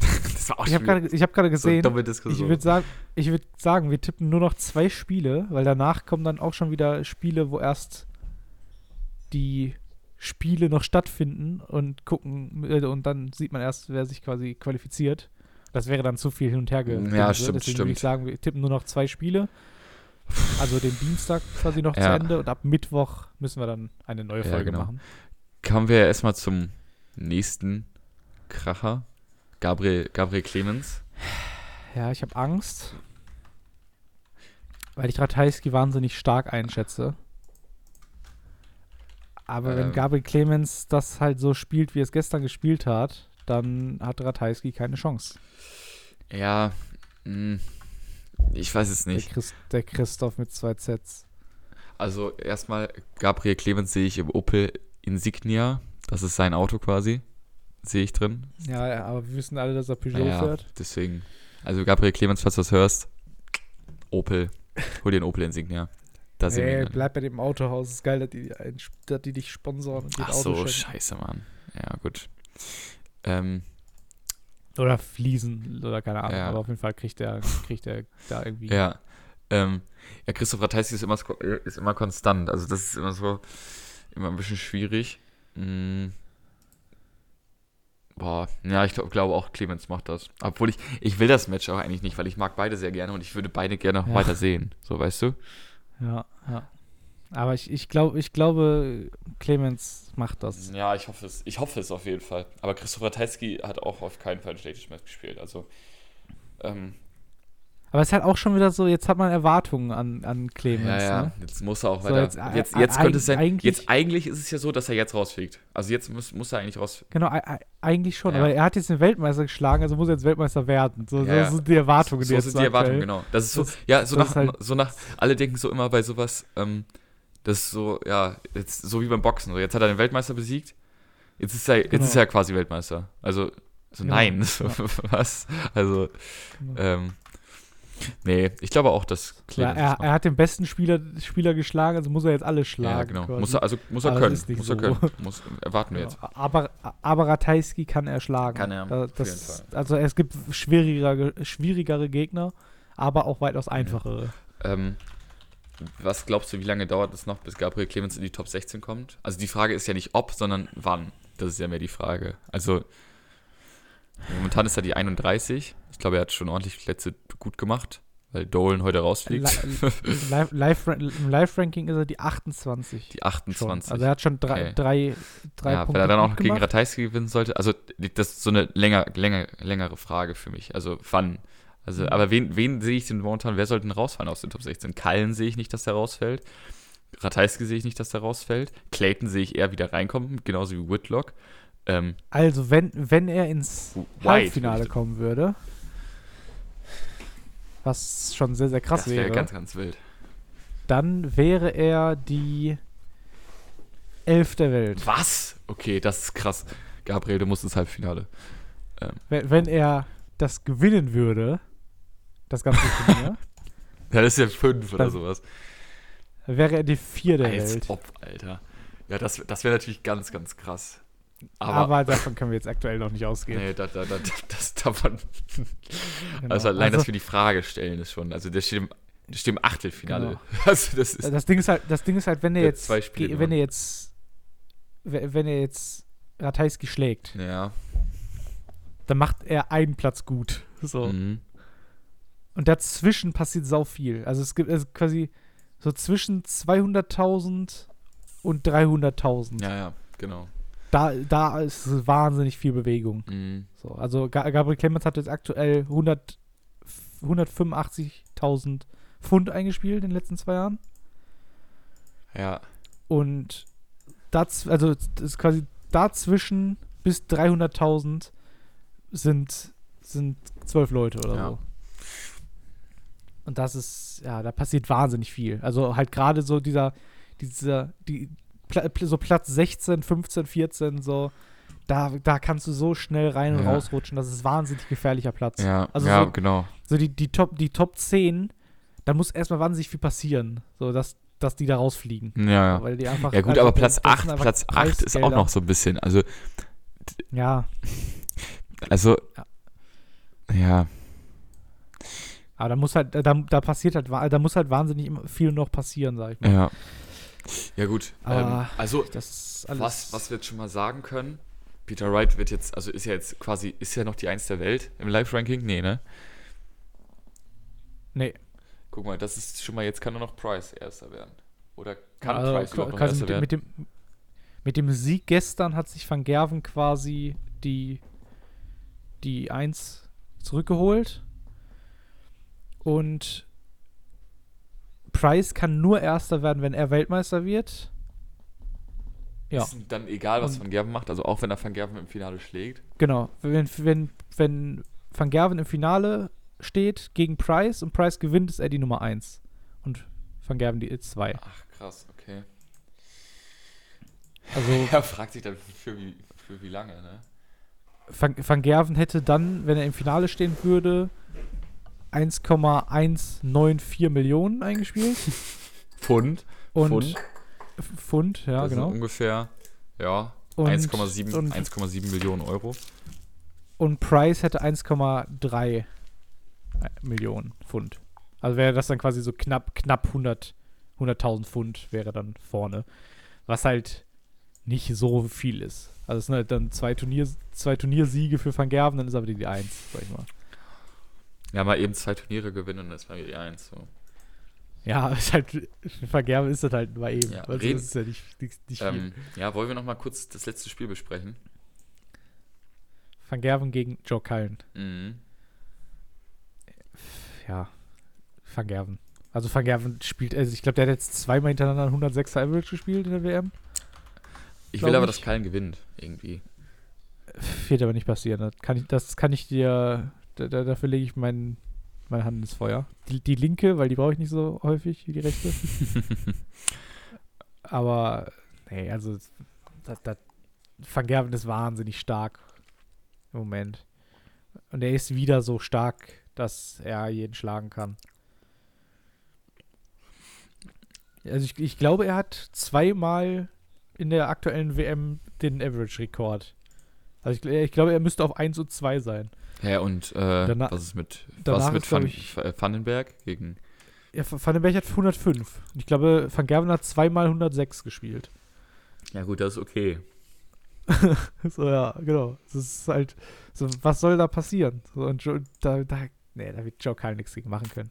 S1: das war auch
S2: Ich habe gerade ich hab
S1: so
S2: gesehen,
S1: dumme
S2: ich würde sagen, ich würd sagen, wir tippen nur noch zwei Spiele, weil danach kommen dann auch schon wieder Spiele, wo erst die Spiele noch stattfinden und gucken äh, und dann sieht man erst, wer sich quasi qualifiziert. Das wäre dann zu viel hin und her ge
S1: Ja,
S2: Gedönse.
S1: stimmt,
S2: Deswegen
S1: stimmt.
S2: würde ich sagen, wir tippen nur noch zwei Spiele. Also den Dienstag quasi noch zu
S1: Ja.
S2: Ende und ab Mittwoch müssen wir dann eine neue
S1: Ja,
S2: Folge
S1: genau.
S2: machen.
S1: Kommen wir erstmal zum nächsten Kracher. Gabriel, Gabriel Clemens.
S2: Ja, ich habe Angst, weil ich Ratajski wahnsinnig stark einschätze. Aber wenn
S1: Ähm.
S2: Gabriel Clemens das halt so spielt, wie er es gestern gespielt hat, dann hat Ratajski keine Chance.
S1: Ja, mh, ich weiß es
S2: Der,
S1: nicht.
S2: Christ, der Christoph mit zwei Zs.
S1: Also erstmal, Gabriel Clemens sehe ich im Opel Insignia. Das ist sein Auto quasi. Sehe ich drin.
S2: Ja, aber wir wissen alle, dass er Peugeot
S1: Ja,
S2: fährt.
S1: deswegen. Also Gabriel Clemens, falls du das hörst, Opel. Hol dir einen Opel Insignia. Da
S2: Nee, bleib bei dem Autohaus. Ist geil, dass die, dass die dich sponsoren und
S1: Ach
S2: Auto
S1: so, scheiße, Mann. Ja, gut. Ähm,
S2: Oder Fliesen oder keine Ahnung.
S1: Ja.
S2: Aber auf jeden Fall kriegt er kriegt da irgendwie.
S1: ja. Ähm, ja, Christoph Ratajski ist immer, ist immer konstant. Also das ist immer so, immer ein bisschen schwierig. Mm. Boah, ja, ich glaub, glaube auch, Clemens macht das. Obwohl ich, ich will das Match auch eigentlich nicht, weil ich mag beide sehr gerne und ich würde beide gerne noch
S2: Ja.
S1: weiter sehen. So, weißt du?
S2: Ja, ja. Aber ich, ich, glaub, ich glaube, Clemens macht das.
S1: Ja, ich hoffe es. Ich hoffe es auf jeden Fall. Aber Christoph Ratajski hat auch auf keinen Fall ein schlechtes Match gespielt. Also, ähm,
S2: Aber es ist halt auch schon wieder so, jetzt hat man Erwartungen an, an Clemens.
S1: ja, ja,
S2: Ne?
S1: jetzt muss er auch
S2: So,
S1: weiter.
S2: jetzt,
S1: Jetzt,
S2: äh,
S1: jetzt,
S2: äh,
S1: könnte es sein.
S2: eigentlich-
S1: Jetzt eigentlich ist es ja so, dass er jetzt rausfliegt. Also jetzt muss, muss er eigentlich raus.
S2: Genau, eigentlich schon.
S1: Ja.
S2: Aber er hat jetzt den Weltmeister geschlagen, also muss er jetzt Weltmeister werden. So,
S1: Ja,
S2: so
S1: ja.
S2: sind die Erwartungen.
S1: so
S2: jetzt
S1: sind die Erwartungen, genau. Das ist so,
S2: Das-
S1: ja, so nach,
S2: halt-
S1: so nach, alle denken so immer bei sowas, ähm, das ist so, ja, jetzt so wie beim Boxen. So, jetzt hat er den Weltmeister besiegt, jetzt ist er, jetzt
S2: Genau.
S1: ist er quasi Weltmeister. Also, so
S2: Genau.
S1: nein, so, was? Also,
S2: Genau.
S1: ähm, nee, ich glaube auch, dass
S2: Ja,
S1: Clemens das
S2: er, er hat den besten Spieler, Spieler geschlagen, also muss er jetzt alle
S1: Ja,
S2: schlagen.
S1: genau.
S2: quasi.
S1: Muss er, also muss er
S2: Aber das
S1: können. Muss
S2: so.
S1: er können. Muss, erwarten wir
S2: Genau.
S1: jetzt.
S2: Aber, aber Ratajski kann er schlagen.
S1: Kann er,
S2: Da,
S1: auf
S2: das,
S1: jeden Fall.
S2: Also es gibt schwierigere, schwierigere Gegner, aber auch weitaus einfachere.
S1: Ähm, was glaubst du, wie lange dauert es noch, bis Gabriel Clemens in die Top 16 kommt? Also die Frage ist ja nicht ob, sondern wann. Das ist ja mehr die Frage. Also momentan ist er die 31. Ich glaube, er hat schon ordentlich Plätze gut gemacht, weil Dolan heute rausfliegt.
S2: Live- Live- Im Live-Ranking ist er die 28.
S1: die
S2: schon.
S1: 28.
S2: Also er hat schon drei,
S1: Okay.
S2: drei, drei
S1: ja,
S2: Punkte
S1: wenn er dann auch
S2: gut
S1: gegen. Ratajski gewinnen sollte, also das ist so eine länger, länger, längere Frage für mich. Also wann? Also,
S2: Mhm.
S1: aber wen, wen sehe ich denn momentan? Wer sollte denn rausfallen aus den Top 16? Kallen sehe ich nicht, dass der rausfällt. Ratajski sehe ich nicht, dass der rausfällt. Clayton sehe ich eher wieder reinkommen, genauso wie Whitlock. Ähm,
S2: Also wenn, wenn er ins
S1: White
S2: Halbfinale kommen würde, was schon sehr, sehr krass
S1: das wäre
S2: wäre,
S1: ganz, ganz wild.
S2: dann wäre er die Elf der Welt.
S1: Was? Okay, das ist krass. Gabriel, du musst ins Halbfinale.
S2: Wenn, wenn er das gewinnen würde, das ganze Turnier,
S1: Ja, das ist ja fünf oder sowas.
S2: wäre er die Vier der
S1: Als
S2: Welt.
S1: ob, Alter. Ja, das, das wäre natürlich ganz, ganz krass.
S2: Aber,
S1: Aber,
S2: davon können wir jetzt aktuell noch nicht ausgehen.
S1: nee, da, da, da, das davon.
S2: Genau.
S1: Also allein, dass
S2: Also,
S1: wir die Frage stellen, ist schon. Also der steht im, der steht im Achtelfinale.
S2: Genau.
S1: Also das ist.
S2: das Ding ist halt, das Ding ist halt, wenn er jetzt, wenn er jetzt, we- wenn er jetzt Ratajski schlägt,
S1: Ja.
S2: dann macht er einen Platz gut. So.
S1: Mhm.
S2: Und dazwischen passiert sau viel. Also es gibt also quasi so zwischen 200.000 und 300.000.
S1: Ja, ja, genau.
S2: Da, da ist wahnsinnig viel Bewegung.
S1: Mhm.
S2: So, also Ga Gabriel Clemens hat jetzt aktuell 100, 185.000 Pfund eingespielt in den letzten zwei Jahren.
S1: Ja.
S2: Und daz also das ist quasi dazwischen bis 300.000 sind, sind zwölf Leute oder
S1: Ja.
S2: so. Und das ist, ja, da passiert wahnsinnig viel. Also halt gerade so dieser, dieser, die, so Platz 16, 15, 14, so, da, da kannst du so schnell rein und
S1: Ja.
S2: rausrutschen. Das ist wahnsinnig gefährlicher Platz.
S1: Ja,
S2: Also
S1: ja
S2: so-
S1: genau.
S2: So die, die, Top, die Top 10, da muss erstmal wahnsinnig viel passieren, so dass, dass die da rausfliegen.
S1: Ja, ja.
S2: Weil die einfach,
S1: Ja gut,
S2: also
S1: aber Platz
S2: das
S1: 8,
S2: sind einfach
S1: Platz 8 ist auch noch so ein bisschen. Also,
S2: Ja,
S1: also,
S2: Ja.
S1: ja,
S2: aber da muss halt, da, da passiert halt, da muss halt wahnsinnig viel noch passieren, sag ich mal.
S1: ja. Ja, gut. Ähm, also, was, was wir jetzt schon mal sagen können, Peter Wright wird jetzt, also ist ja jetzt quasi, ist ja noch die Eins der Welt im Live-Ranking? Nee, ne?
S2: Nee.
S1: Guck mal, das ist schon mal, jetzt kann nur noch Price Erster werden. Oder kann
S2: Also,
S1: Price überhaupt noch Erster
S2: mit, dem-
S1: werden?
S2: mit, dem, mit dem Sieg gestern hat sich Van Gerven quasi die, die 1 zurückgeholt. Und Price kann nur Erster werden, wenn er Weltmeister wird. Ja,
S1: Ist dann egal, was
S2: Und-
S1: Van Gerven macht, also auch wenn er Van Gerven im Finale schlägt.
S2: genau. Wenn, wenn, wenn Van Gerven im Finale steht gegen Price und Price gewinnt, ist er die Nummer 1. Und Van Gerven die 2.
S1: Ach, krass, okay.
S2: Also
S1: Er fragt sich dann für wie, für wie lange, ne?
S2: Van, Van Gerven hätte dann, wenn er im Finale stehen würde, 1,194 Millionen eingespielt.
S1: Pfund.
S2: Und
S1: Pfund.
S2: Pfund, ja,
S1: das sind
S2: genau.
S1: ungefähr, ja,
S2: Und,
S1: 1,7
S2: und,
S1: 1,7 Millionen Euro.
S2: und Price hätte 1,3 Millionen Pfund. Also wäre das dann quasi so knapp, knapp 100 100.000 Pfund wäre dann vorne. Was halt nicht so viel ist. Also es sind halt dann zwei, Turnier, zwei Turniersiege für Van Gerven, dann ist aber die, die 1, sag ich mal.
S1: Ja, mal eben zwei Turniere gewinnen und dann ist mal wieder die Eins. So.
S2: Ja, ist halt, Gerven ist das halt mal eben.
S1: Ja,
S2: also
S1: reden-
S2: das ist ja nicht, nicht, nicht.
S1: Ähm, ja, wollen wir noch mal kurz das letzte Spiel besprechen?
S2: Van Gerven gegen Joe Cullen.
S1: Mhm.
S2: Ja, Van Gerven. Also Van Gerven spielt, also ich glaube, der hat jetzt zweimal hintereinander 106er Average gespielt in der WM.
S1: Ich will aber,
S2: ich.
S1: dass Kallen gewinnt, irgendwie.
S2: Wird aber nicht passieren. Das kann ich, das kann ich dir, da, da, dafür lege ich mein, meine Hand ins Feuer. Die, die linke, weil die brauche ich nicht so häufig wie die rechte. aber, nee, also das, das, Van Gerven ist wahnsinnig stark im Moment. Und er ist wieder so stark, dass er jeden schlagen kann. Also ich, ich glaube, er hat zweimal in der aktuellen WM den Average-Rekord. Also ich, ich glaube, er müsste auf 1 und 2 sein.
S1: Ja, und äh,
S2: Danach-
S1: was ist mit, was ist mit Van,
S2: ich-
S1: äh, Vandenberg gegen.
S2: Ja, Van den Berg hat 105. Und ich glaube, Van Gerven hat zweimal 106 gespielt.
S1: Ja, gut, das ist okay.
S2: so, ja, genau. Das ist halt, so, was soll da passieren? So, und Joe, da, da, nee, da wird Joe Kyle nichts gegen machen können.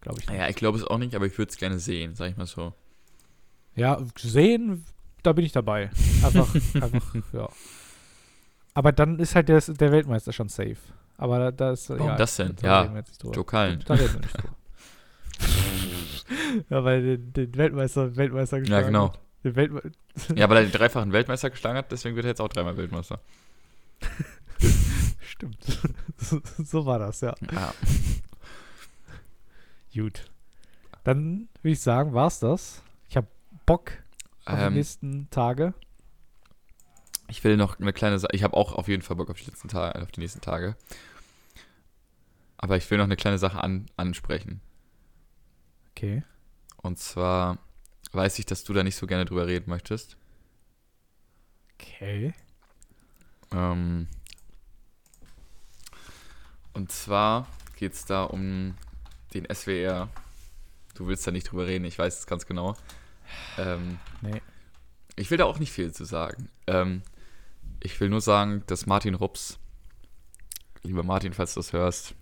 S2: Glaube ich nicht.
S1: Ja, ich glaube es auch nicht, aber ich würde es gerne sehen, sag ich mal so.
S2: Ja, sehen, da bin ich dabei. Einfach, einfach, ja. Aber dann ist halt der, der Weltmeister schon safe. Aber da, ist.
S1: Warum
S2: ja,
S1: das denn?
S2: Da
S1: Ja, Cullen.
S2: Da reden wir nicht drüber. ja, weil den, den Weltmeister, Weltmeister
S1: Ja,
S2: geschlagen
S1: genau.
S2: hat. Den Weltme
S1: Ja, weil er den dreifachen Weltmeister geschlagen hat, deswegen wird er jetzt auch dreimal Weltmeister.
S2: Stimmt. so, so war das, ja.
S1: Ja.
S2: Gut. Dann würde ich sagen, war's das. Ich habe Bock auf die
S1: Ähm,
S2: nächsten Tage.
S1: Ich will noch eine kleine Sache. Ich habe auch auf jeden Fall Bock auf die, letzten Ta auf die nächsten Tage. Aber ich will noch eine kleine Sache an ansprechen.
S2: Okay.
S1: Und zwar weiß ich, dass du da nicht so gerne drüber reden möchtest.
S2: Okay.
S1: Ähm, und zwar geht es da um den SWR. Du willst da nicht drüber reden, ich weiß es ganz genau. Ähm,
S2: Nee.
S1: ich will da auch nicht viel zu sagen. Ähm, ich will nur sagen, dass Martin Rups, lieber Martin, falls du das hörst,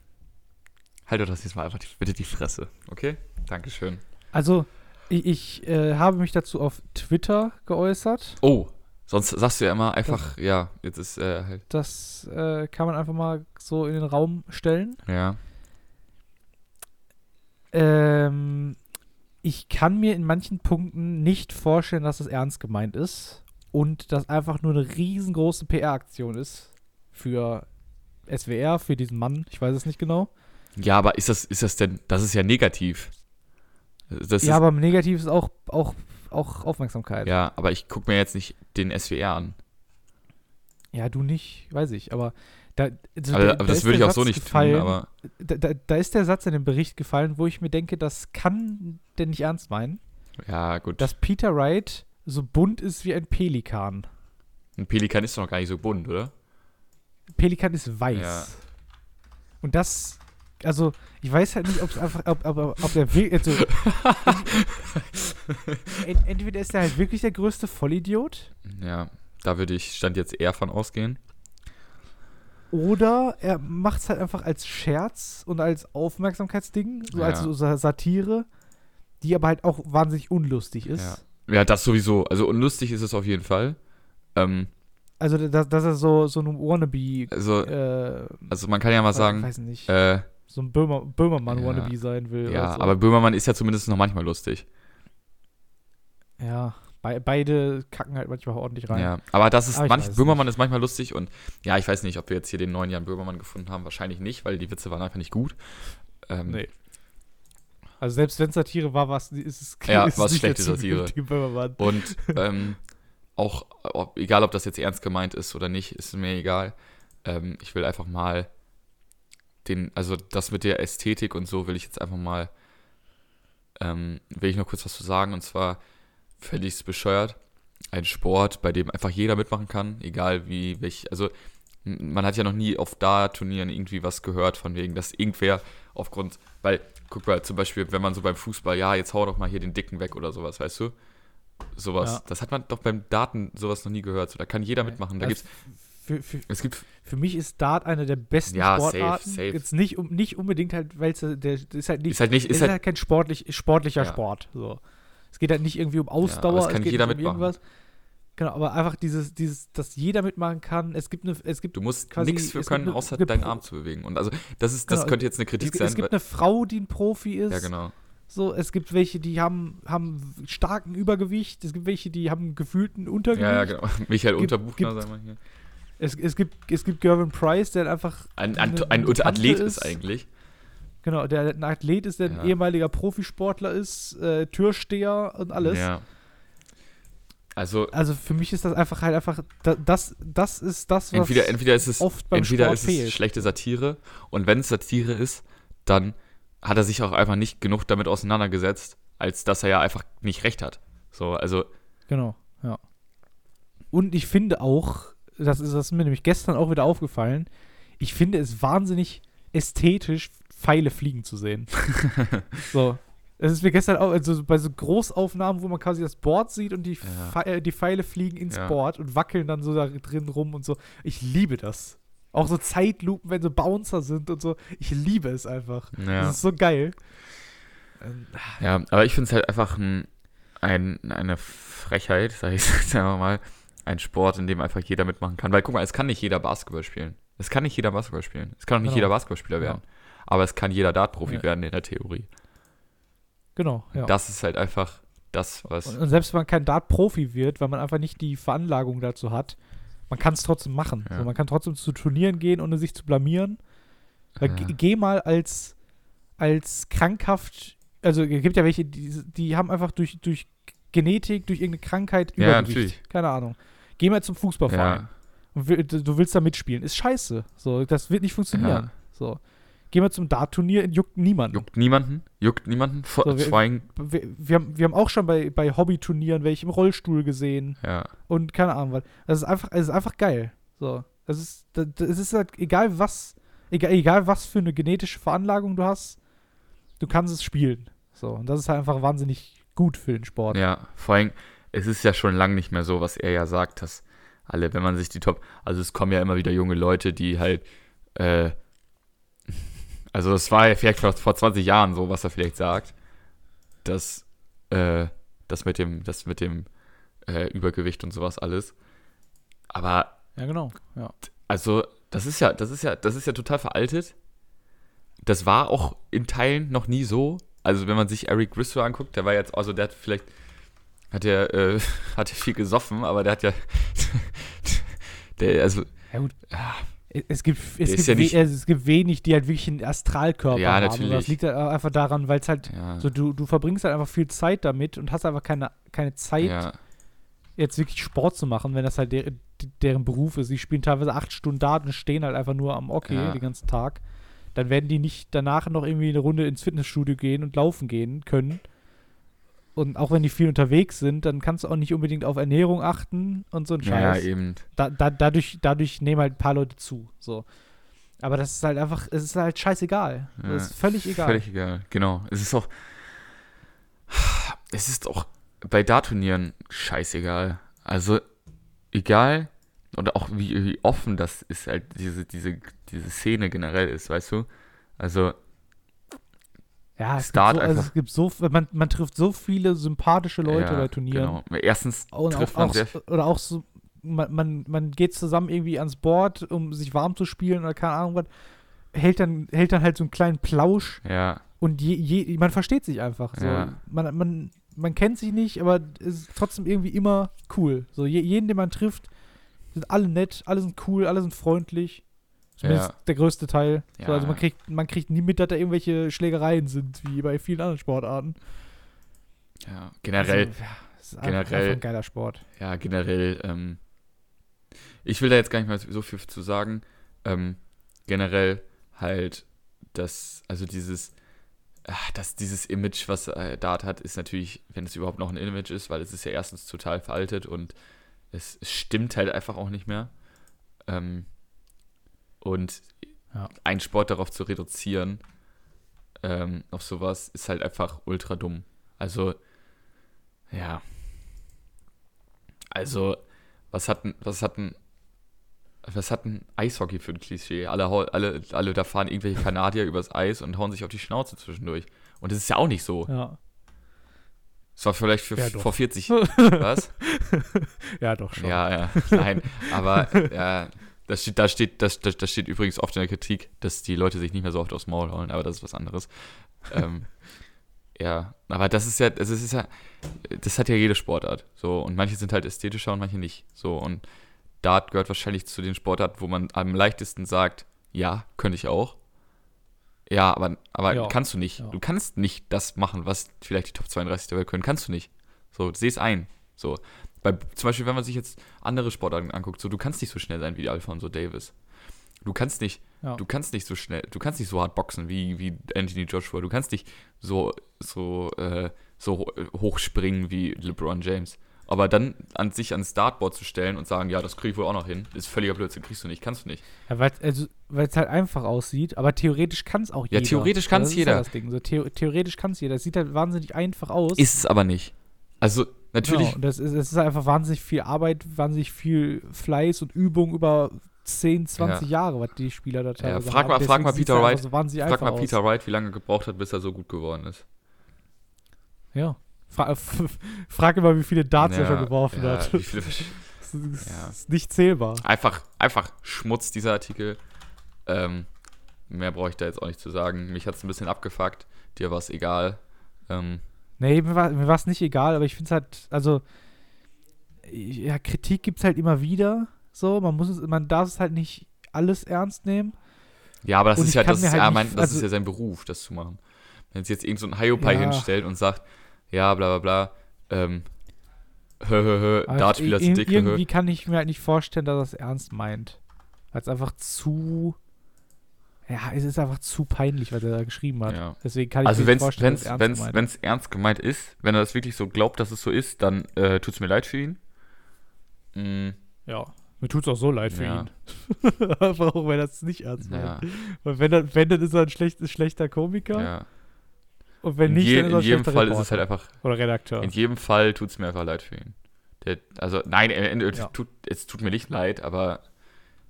S1: halt doch das jetzt mal einfach die, bitte die Fresse, okay? Dankeschön.
S2: Also, ich, ich äh, habe mich dazu auf Twitter geäußert.
S1: Oh, sonst sagst du ja immer einfach, ja, jetzt ist äh, halt,
S2: Das äh, kann man einfach mal so in den Raum stellen.
S1: ja.
S2: Ähm, ich kann mir in manchen Punkten nicht vorstellen, dass es ernst gemeint ist und das einfach nur eine riesengroße PR-Aktion ist für SWR, für diesen Mann. Ich weiß es nicht genau.
S1: Ja, aber ist das, ist das denn, das ist ja negativ. Das
S2: ja, aber negativ ist auch, auch, auch Aufmerksamkeit.
S1: ja, aber ich gucke mir jetzt nicht den SWR an.
S2: Ja, du nicht, weiß ich, aber da, also
S1: Aber,
S2: da-
S1: aber
S2: da
S1: das würde ich auch so nicht
S2: gefallen,
S1: tun, aber
S2: Da, da, da ist der Satz in dem Bericht gefallen, wo ich mir denke, das kann der nicht ernst meinen,
S1: ja, gut.
S2: dass Peter Wright so bunt ist wie ein Pelikan.
S1: Ein Pelikan ist doch noch gar nicht so bunt, oder?
S2: Pelikan ist weiß.
S1: Ja.
S2: Und das, also, ich weiß halt nicht, ob es einfach, ob, ob, ob der wirklich, also, ent, entweder ist er halt wirklich der größte Vollidiot,
S1: Ja, da würde ich Stand jetzt eher von ausgehen.
S2: Oder er macht es halt einfach als Scherz und als Aufmerksamkeitsding, so als
S1: Ja.
S2: so Sa- Satire, die aber halt auch wahnsinnig unlustig ist.
S1: Ja. Ja, das sowieso. Also unlustig ist es auf jeden Fall. Ähm,
S2: Also, dass, dass er so, so ein Wannabe,
S1: also,
S2: äh,
S1: also man kann ja mal sagen,
S2: weiß nicht,
S1: äh,
S2: so ein Böhmer, Böhmermann-Wannabe
S1: Ja.
S2: sein will.
S1: ja,
S2: so.
S1: aber Böhmermann ist ja zumindest noch manchmal lustig.
S2: Ja, bei, beide kacken halt manchmal ordentlich rein.
S1: Ja, aber das ist
S2: Aber
S1: manch, Böhmermann ist manchmal lustig und ja, ich weiß nicht, ob wir jetzt hier den neuen Jan Böhmermann gefunden haben, wahrscheinlich nicht, weil die Witze waren einfach nicht gut. Ähm,
S2: Nee. Also selbst wenn Satire war, was ist es
S1: Ja,
S2: ist nicht
S1: schlechte Satire. Und ähm, auch, ob, egal ob das jetzt ernst gemeint ist oder nicht, ist mir egal. Ähm, ich will einfach mal den, also das mit der Ästhetik und so will ich jetzt einfach mal, ähm, will ich noch kurz was zu sagen und zwar es bescheuert. Ein Sport, bei dem einfach jeder mitmachen kann, egal wie, welch, also man hat ja noch nie auf Dart-Turnieren irgendwie was gehört, von wegen, dass irgendwer aufgrund, weil, guck mal, zum Beispiel, wenn man so beim Fußball, ja, jetzt hau doch mal hier den Dicken weg oder sowas, weißt du? Sowas.
S2: Ja.
S1: Das hat man doch beim Daten sowas noch nie gehört. So, da kann jeder mitmachen. Da
S2: Also
S1: gibt's,
S2: für, für,
S1: es gibt,
S2: für mich ist Dart eine der besten
S1: Ja, safe,
S2: Sportarten.
S1: safe.
S2: Jetzt nicht, um, nicht unbedingt halt, weil es der, ist halt nicht,
S1: ist halt nicht,
S2: es
S1: ist
S2: ist
S1: halt,
S2: halt kein sportlich, sportlicher
S1: Ja.
S2: Sport. So. Es geht halt nicht irgendwie um
S1: aber es
S2: Ausdauer,
S1: kann
S2: geht
S1: jeder
S2: um
S1: mitmachen.
S2: irgendwas. Genau, aber einfach dieses, dieses, dass jeder mitmachen kann. Es gibt eine, es gibt,
S1: du musst nichts für
S2: es
S1: können,
S2: eine-
S1: außer
S2: eine
S1: deinen Arm zu bewegen. Und also, das ist, das
S2: Genau,
S1: könnte jetzt eine
S2: es,
S1: Kritik
S2: gibt-
S1: sein.
S2: es gibt eine Frau, die ein Profi ist.
S1: ja, genau.
S2: So, es gibt welche, die haben, haben starken Übergewicht. Es gibt welche, die haben gefühlten Untergewicht.
S1: Ja, ja, genau. Michael
S2: Gibt-
S1: Unterbuchner,
S2: gibt-
S1: sagen wir hier.
S2: Es, es gibt, es gibt Gervin Price, der einfach
S1: Ein, ein, ein Athlet ist eigentlich.
S2: Genau, der ein Athlet ist, der ein
S1: Ja.
S2: ehemaliger Profisportler ist, äh, Türsteher und alles.
S1: Ja. Also,
S2: Also für mich ist das einfach halt einfach, da- das, das ist das, was
S1: entweder, entweder ist es,
S2: oft beim
S1: entweder
S2: Sport
S1: ist es
S2: fehlt.
S1: schlechte Satire und wenn es Satire ist, dann hat er sich auch einfach nicht genug damit auseinandergesetzt, als dass er ja einfach nicht recht hat. So, also,
S2: Genau, ja. Und ich finde auch, das ist, das ist mir nämlich gestern auch wieder aufgefallen, ich finde es wahnsinnig ästhetisch, Pfeile fliegen zu sehen. so. Es ist mir gestern auch, also bei so Großaufnahmen, wo man quasi das Board sieht und die,
S1: Ja.
S2: Pfe- äh, die Pfeile fliegen ins
S1: Ja.
S2: Board und wackeln dann so da drin rum und so. Ich liebe das. Auch so Zeitlupen, wenn so Bouncer sind und so. Ich liebe es einfach.
S1: ja.
S2: Das ist so geil. Ähm,
S1: Ja, aber ich finde es halt einfach ein, ein, eine Frechheit, sag ich jetzt einfach mal, ein Sport, in dem einfach jeder mitmachen kann. Weil guck mal, es kann nicht jeder Basketball spielen. Es kann nicht jeder Basketball spielen. Es kann auch nicht
S2: Genau.
S1: jeder Basketballspieler
S2: Ja.
S1: werden. Aber es kann jeder Dart-Profi
S2: Ja.
S1: werden in der Theorie.
S2: Genau, ja.
S1: Das ist halt einfach das, was.
S2: Und, und selbst wenn man kein Dart-Profi wird, weil man einfach nicht die Veranlagung dazu hat, man kann es trotzdem machen.
S1: Ja.
S2: So, man kann trotzdem zu Turnieren gehen, ohne sich zu blamieren.
S1: Ja.
S2: ge- Geh mal als, als krankhaft, also es gibt ja welche, die, die haben einfach durch, durch Genetik, durch irgendeine Krankheit
S1: Ja,
S2: Übergewicht.
S1: natürlich.
S2: Keine Ahnung. Geh mal zum Fußballverein.
S1: Ja.
S2: Und du willst da mitspielen. Ist scheiße. So, das wird nicht funktionieren.
S1: Ja.
S2: So. Geh mal zum Dart-Turnier, juckt niemanden.
S1: Juckt niemanden? Juckt niemanden? Vor,
S2: So, wir- Wir, wir, haben, wir haben auch schon bei, bei Hobbyturnieren welche im Rollstuhl gesehen.
S1: ja.
S2: und keine Ahnung was. Das ist einfach, es ist einfach geil. So, das ist, das, das ist halt egal was, egal, egal was für eine genetische Veranlagung du hast, du kannst es spielen. So, und das ist halt einfach wahnsinnig gut für den Sport.
S1: Ja, vor allem, es ist ja schon lange nicht mehr so, was er ja sagt, dass alle, wenn man sich die Top, also es kommen ja immer wieder junge Leute, die halt, äh, also es war ja vielleicht vor, vor 20 Jahren so, was er vielleicht sagt, dass, äh, das mit dem, das mit dem äh, Übergewicht und sowas alles. Aber
S2: Ja, genau. Ja.
S1: also, das ist ja, das ist ja, das ist ja total veraltet. Das war auch in Teilen noch nie so. Also, wenn man sich Eric Griswold anguckt, der war jetzt, also der hat vielleicht, hat er, äh, hat er viel gesoffen, aber der hat ja, der, also,
S2: ja gut. Es gibt, es, gibt
S1: ja nicht-
S2: es gibt wenig, die halt wirklich einen Astralkörper
S1: Ja,
S2: haben.
S1: natürlich.
S2: Das liegt halt einfach daran, weil es halt
S1: ja,
S2: so, du, du verbringst halt einfach viel Zeit damit und hast einfach keine, keine Zeit,
S1: ja,
S2: jetzt wirklich Sport zu machen, wenn das halt der, deren Beruf ist. Die spielen teilweise acht Stunden da und stehen halt einfach nur am Hockey
S1: Ja.
S2: den ganzen Tag. Dann werden die nicht danach noch irgendwie eine Runde ins Fitnessstudio gehen und laufen gehen können. Und auch wenn die viel unterwegs sind, dann kannst du auch nicht unbedingt auf Ernährung achten und so ein
S1: ja,
S2: Scheiß.
S1: eben.
S2: da, da, dadurch, dadurch nehmen halt ein paar Leute zu. So. Aber das ist halt einfach, es ist halt scheißegal.
S1: Ja,
S2: das ist völlig egal.
S1: Völlig egal, genau. Es ist auch, es ist auch bei Dartturnieren scheißegal. Also, egal, und auch wie, wie offen das ist, halt diese, diese, diese Szene generell ist, weißt du? Also,
S2: Ja, es
S1: Start
S2: gibt, so, also es gibt so, man, man trifft so viele sympathische Leute
S1: ja,
S2: bei Turnieren.
S1: Genau. Erstens
S2: Und
S1: trifft
S2: auch,
S1: man
S2: auch,
S1: sehr
S2: oder auch so, man, man, man geht zusammen irgendwie ans Board, um sich warm zu spielen oder keine Ahnung was, hält dann, hält dann halt so einen kleinen Plausch
S1: Ja,
S2: und je, je, man versteht sich einfach. So.
S1: Ja.
S2: Man, man, man kennt sich nicht, aber es ist trotzdem irgendwie immer cool. So, je, jeden, den man trifft, sind alle nett, alle sind cool, alle sind freundlich. Zumindest
S1: Ja.
S2: der größte Teil. So,
S1: Ja.
S2: also man kriegt, man kriegt nie mit, dass da irgendwelche Schlägereien sind, wie bei vielen anderen Sportarten.
S1: ja. Generell,
S2: Also, ja, ist
S1: generell-
S2: einfach, ein geiler Sport.
S1: ja, generell, ähm, ich will da jetzt gar nicht mehr so viel zu sagen. Ähm, generell halt, das, also dieses, ah, das, dieses Image, was äh, Dart hat, ist natürlich, wenn es überhaupt noch ein Image ist, weil es ist ja erstens total veraltet und es, es stimmt halt einfach auch nicht mehr. Ähm, und
S2: Ja.
S1: einen Sport darauf zu reduzieren, ähm, auf sowas, ist halt einfach ultra dumm. Also, ja. Also, was hatten, was hatten, was hatten Eishockey für ein Klischee? Alle, alle, alle da fahren irgendwelche Kanadier übers Eis und hauen sich auf die Schnauze zwischendurch. Und das ist ja auch nicht so.
S2: Ja.
S1: Es war vielleicht für,
S2: Ja,
S1: vor 40. Was?
S2: ja, doch schon.
S1: Ja, ja. Nein, aber ja, das steht, da steht, das, das, das steht übrigens oft in der Kritik, dass die Leute sich nicht mehr so oft aufs Maul hauen, aber das ist was anderes. ähm, ja, aber das ist ja, das ist ja, das hat ja jede Sportart. So, und manche sind halt ästhetischer und manche nicht. So, und Dart gehört wahrscheinlich zu den Sportarten, wo man am leichtesten sagt, ja, könnte ich auch. Ja, aber, aber
S2: Ja.
S1: kannst du nicht.
S2: Ja.
S1: Du kannst nicht das machen, was vielleicht die Top 32 der Welt können. Kannst du nicht. So, seh es ein. So. Bei, zum Beispiel, wenn man sich jetzt andere Sportarten anguckt, so, du kannst nicht so schnell sein wie Alfonso Davis. Du kannst nicht,
S2: Ja.
S1: du kannst nicht so schnell, du kannst nicht so hart boxen wie, wie Anthony Joshua. Du kannst nicht so, so, äh, so ho- hoch springen wie LeBron James. Aber dann an sich ans Startboard zu stellen und sagen, ja, das krieg ich wohl auch noch hin, ist völliger Blödsinn, kriegst du nicht, kannst du nicht.
S2: Ja, weil also, es halt einfach aussieht, aber theoretisch kann es auch
S1: Ja,
S2: jeder.
S1: theoretisch kann's
S2: das ist
S1: jeder.
S2: Ja das Ding. So, theo theoretisch kann es jeder. Es sieht halt wahnsinnig einfach aus.
S1: Ist es aber nicht. Also, natürlich,
S2: Genau, das ist, es ist einfach wahnsinnig viel Arbeit, wahnsinnig viel Fleiß und Übung über 10, 20 Jahre, was die Spieler da teilweise
S1: frag mal- frag mal Peter Wright.
S2: So
S1: frag mal
S2: aus.
S1: Peter Wright, wie lange er gebraucht hat, bis er so gut geworden ist.
S2: Ja. Fra frag immer, wie viele Darts er
S1: Ja,
S2: schon geworfen
S1: ja,
S2: hat.
S1: Viele
S2: Das ist,
S1: Ja.
S2: ist nicht zählbar.
S1: einfach, einfach Schmutz, dieser Artikel. Ähm, mehr brauche ich da jetzt auch nicht zu sagen. Mich hat es ein bisschen abgefuckt. Dir war es egal. Ähm,
S2: Nee, mir war es nicht egal, aber ich finde es halt, also, ja, Kritik gibt es halt immer wieder. So, man muss es, man darf es halt nicht alles ernst nehmen.
S1: ja, aber das
S2: Und
S1: ist ja, das ist,
S2: halt
S1: ja, mein, das
S2: also-
S1: ist ja sein Beruf, das zu machen. Wenn jetzt jetzt irgend so ein Hyopai
S2: Ja.
S1: hinstellt und sagt, ja, bla bla bla, ähm, hö, hö, hö, Dartspieler sind dick, hö, hö.
S2: Irgendwie kann ich mir halt nicht vorstellen, dass er es ernst meint. Weil es einfach zu. Ja, es ist einfach zu peinlich, was er da geschrieben hat.
S1: Ja.
S2: Deswegen kann ich
S1: Also
S2: mir
S1: wenn es
S2: vorstellen, dass er ernst meint.
S1: wenn's ernst gemeint ist, wenn er das wirklich so glaubt, dass es so ist, dann äh, tut es mir leid für ihn. Mm,
S2: Ja, mir tut es auch so leid für
S1: Ja.
S2: ihn. Einfach auch, wenn er es nicht ernst meint.
S1: ja,
S2: Weil wenn, er, wenn, dann ist er ein schlecht, schlechter Komiker.
S1: ja.
S2: Und wenn
S1: In,
S2: nicht,
S1: je,
S2: dann ist er
S1: in
S2: ein
S1: jedem
S2: schlechter
S1: Fall ist es
S2: Reporter.
S1: halt einfach
S2: Oder Redakteur.
S1: In jedem Fall tut es mir einfach leid für ihn. Der, also, nein, äh, äh, tut, es tut mir nicht leid, aber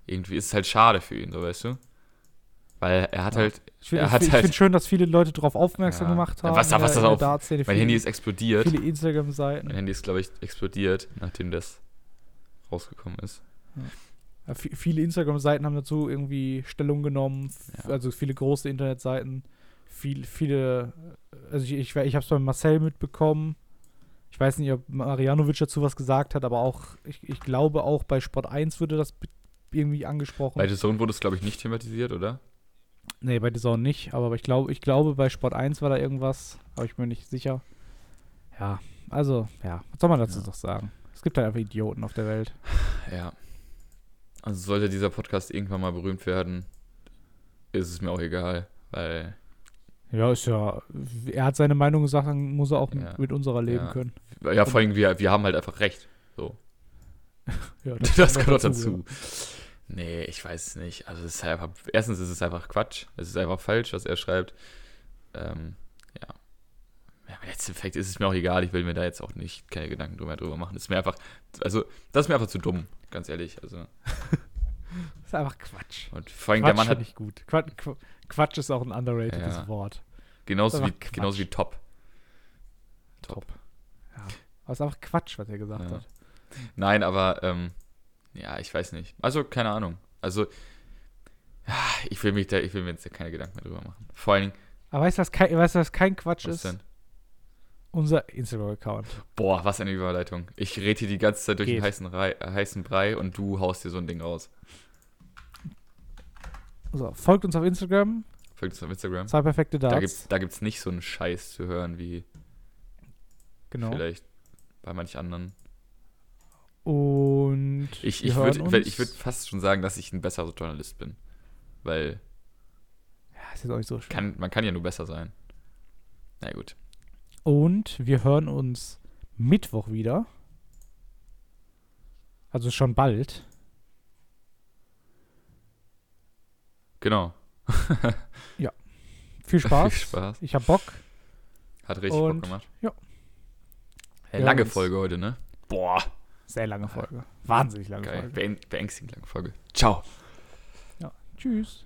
S1: irgendwie ist es halt schade für ihn, so weißt du? Weil er hat
S2: Ja.
S1: halt,
S2: Ich finde
S1: hat
S2: find,
S1: halt-
S2: schön, dass viele Leute darauf aufmerksam
S1: Ja.
S2: gemacht haben.
S1: was was
S2: der-
S1: das auf-
S2: Dartszene.
S1: mein
S2: Viele-
S1: Handy ist explodiert.
S2: Viele Instagram-Seiten.
S1: Mein Handy ist, glaube ich, explodiert, nachdem das rausgekommen ist.
S2: Ja, vi- viele Instagram-Seiten haben dazu irgendwie Stellung genommen, also viele große Internetseiten, viel, viele, also ich, ich, ich habe es bei Marcel mitbekommen. Ich weiß nicht, ob Marianovic dazu was gesagt hat, aber auch, ich, ich glaube auch bei Sport 1 wurde das irgendwie angesprochen.
S1: Bei The Zone wurde es, glaube ich, nicht thematisiert, oder?
S2: Nee, bei The Zone nicht, aber ich glaube, ich glaube, bei Sport 1 war da irgendwas, aber ich bin mir nicht sicher. Ja, also, ja, was soll man dazu
S1: Ja.
S2: noch sagen? Es gibt halt einfach Idioten auf der Welt.
S1: Ja. Also sollte dieser Podcast irgendwann mal berühmt werden, ist es mir auch egal, weil
S2: Ja, ist ja, er hat seine Meinung gesagt, dann muss er auch
S1: Ja.
S2: mit, unserer leben
S1: Ja.
S2: können.
S1: ja, vor allem wir, wir haben halt einfach recht. So.
S2: Ja,
S1: Das,
S2: kommt
S1: gehört
S2: noch
S1: dazu. Nee, ich weiß es nicht. Also es ist einfach, erstens ist es einfach Quatsch. Es ist einfach falsch, was er schreibt. Ähm, ja. Ja, Im Endeffekt ist es mir auch egal, ich will mir da jetzt auch nicht keine Gedanken drüber, drüber machen. Das ist mir einfach, also, das ist mir einfach zu dumm, ganz ehrlich. Also,
S2: Das ist einfach Quatsch.
S1: und vor allem
S2: Quatsch
S1: der Mann hat
S2: ich gut. Quatsch, Qu- Quatsch ist auch ein underratedes
S1: Ja.
S2: Wort.
S1: genauso wie, genauso wie
S2: Quatsch.
S1: top. Top.
S2: Ja. Aber es ist einfach Quatsch, was er gesagt
S1: Ja.
S2: hat.
S1: Nein, aber, ähm, ja, ich weiß nicht. Also, keine Ahnung. Also, ich will mich da, ich will mir jetzt keine Gedanken mehr drüber machen. Vor allem,
S2: Aber weißt du, was kein, weißt du, was kein Quatsch
S1: was
S2: ist?
S1: denn?
S2: Unser Instagram-Account.
S1: Boah, was eine Überleitung. Ich rede hier die ganze Zeit durch den
S2: Geht.
S1: heißen, Rei, äh, heißen Brei und du haust dir so ein Ding raus.
S2: So, folgt uns auf Instagram.
S1: Folgt uns auf Instagram.
S2: Zwei perfekte Darts.
S1: Da gibt's, da gibt's nicht so einen Scheiß zu hören wie
S2: genau.
S1: vielleicht bei manch anderen.
S2: Und
S1: Ich, ich würde würd fast schon sagen, dass ich ein besserer Journalist bin. Weil
S2: Ja, ist jetzt auch nicht so schön.
S1: kann, man kann ja nur besser sein. Na gut.
S2: Und wir hören uns Mittwoch wieder. Also schon bald.
S1: Genau.
S2: Viel Spaß.
S1: Viel Spaß.
S2: Ich hab Bock.
S1: Hat richtig
S2: Und,
S1: Bock gemacht.
S2: ja.
S1: Hey, lange. Folge heute, ne? Boah.
S2: Sehr lange Folge. Wahnsinnig lange
S1: Geil.
S2: Folge.
S1: Beäng- Beängstigend lange Folge. Ciao.
S2: Ja. Tschüss.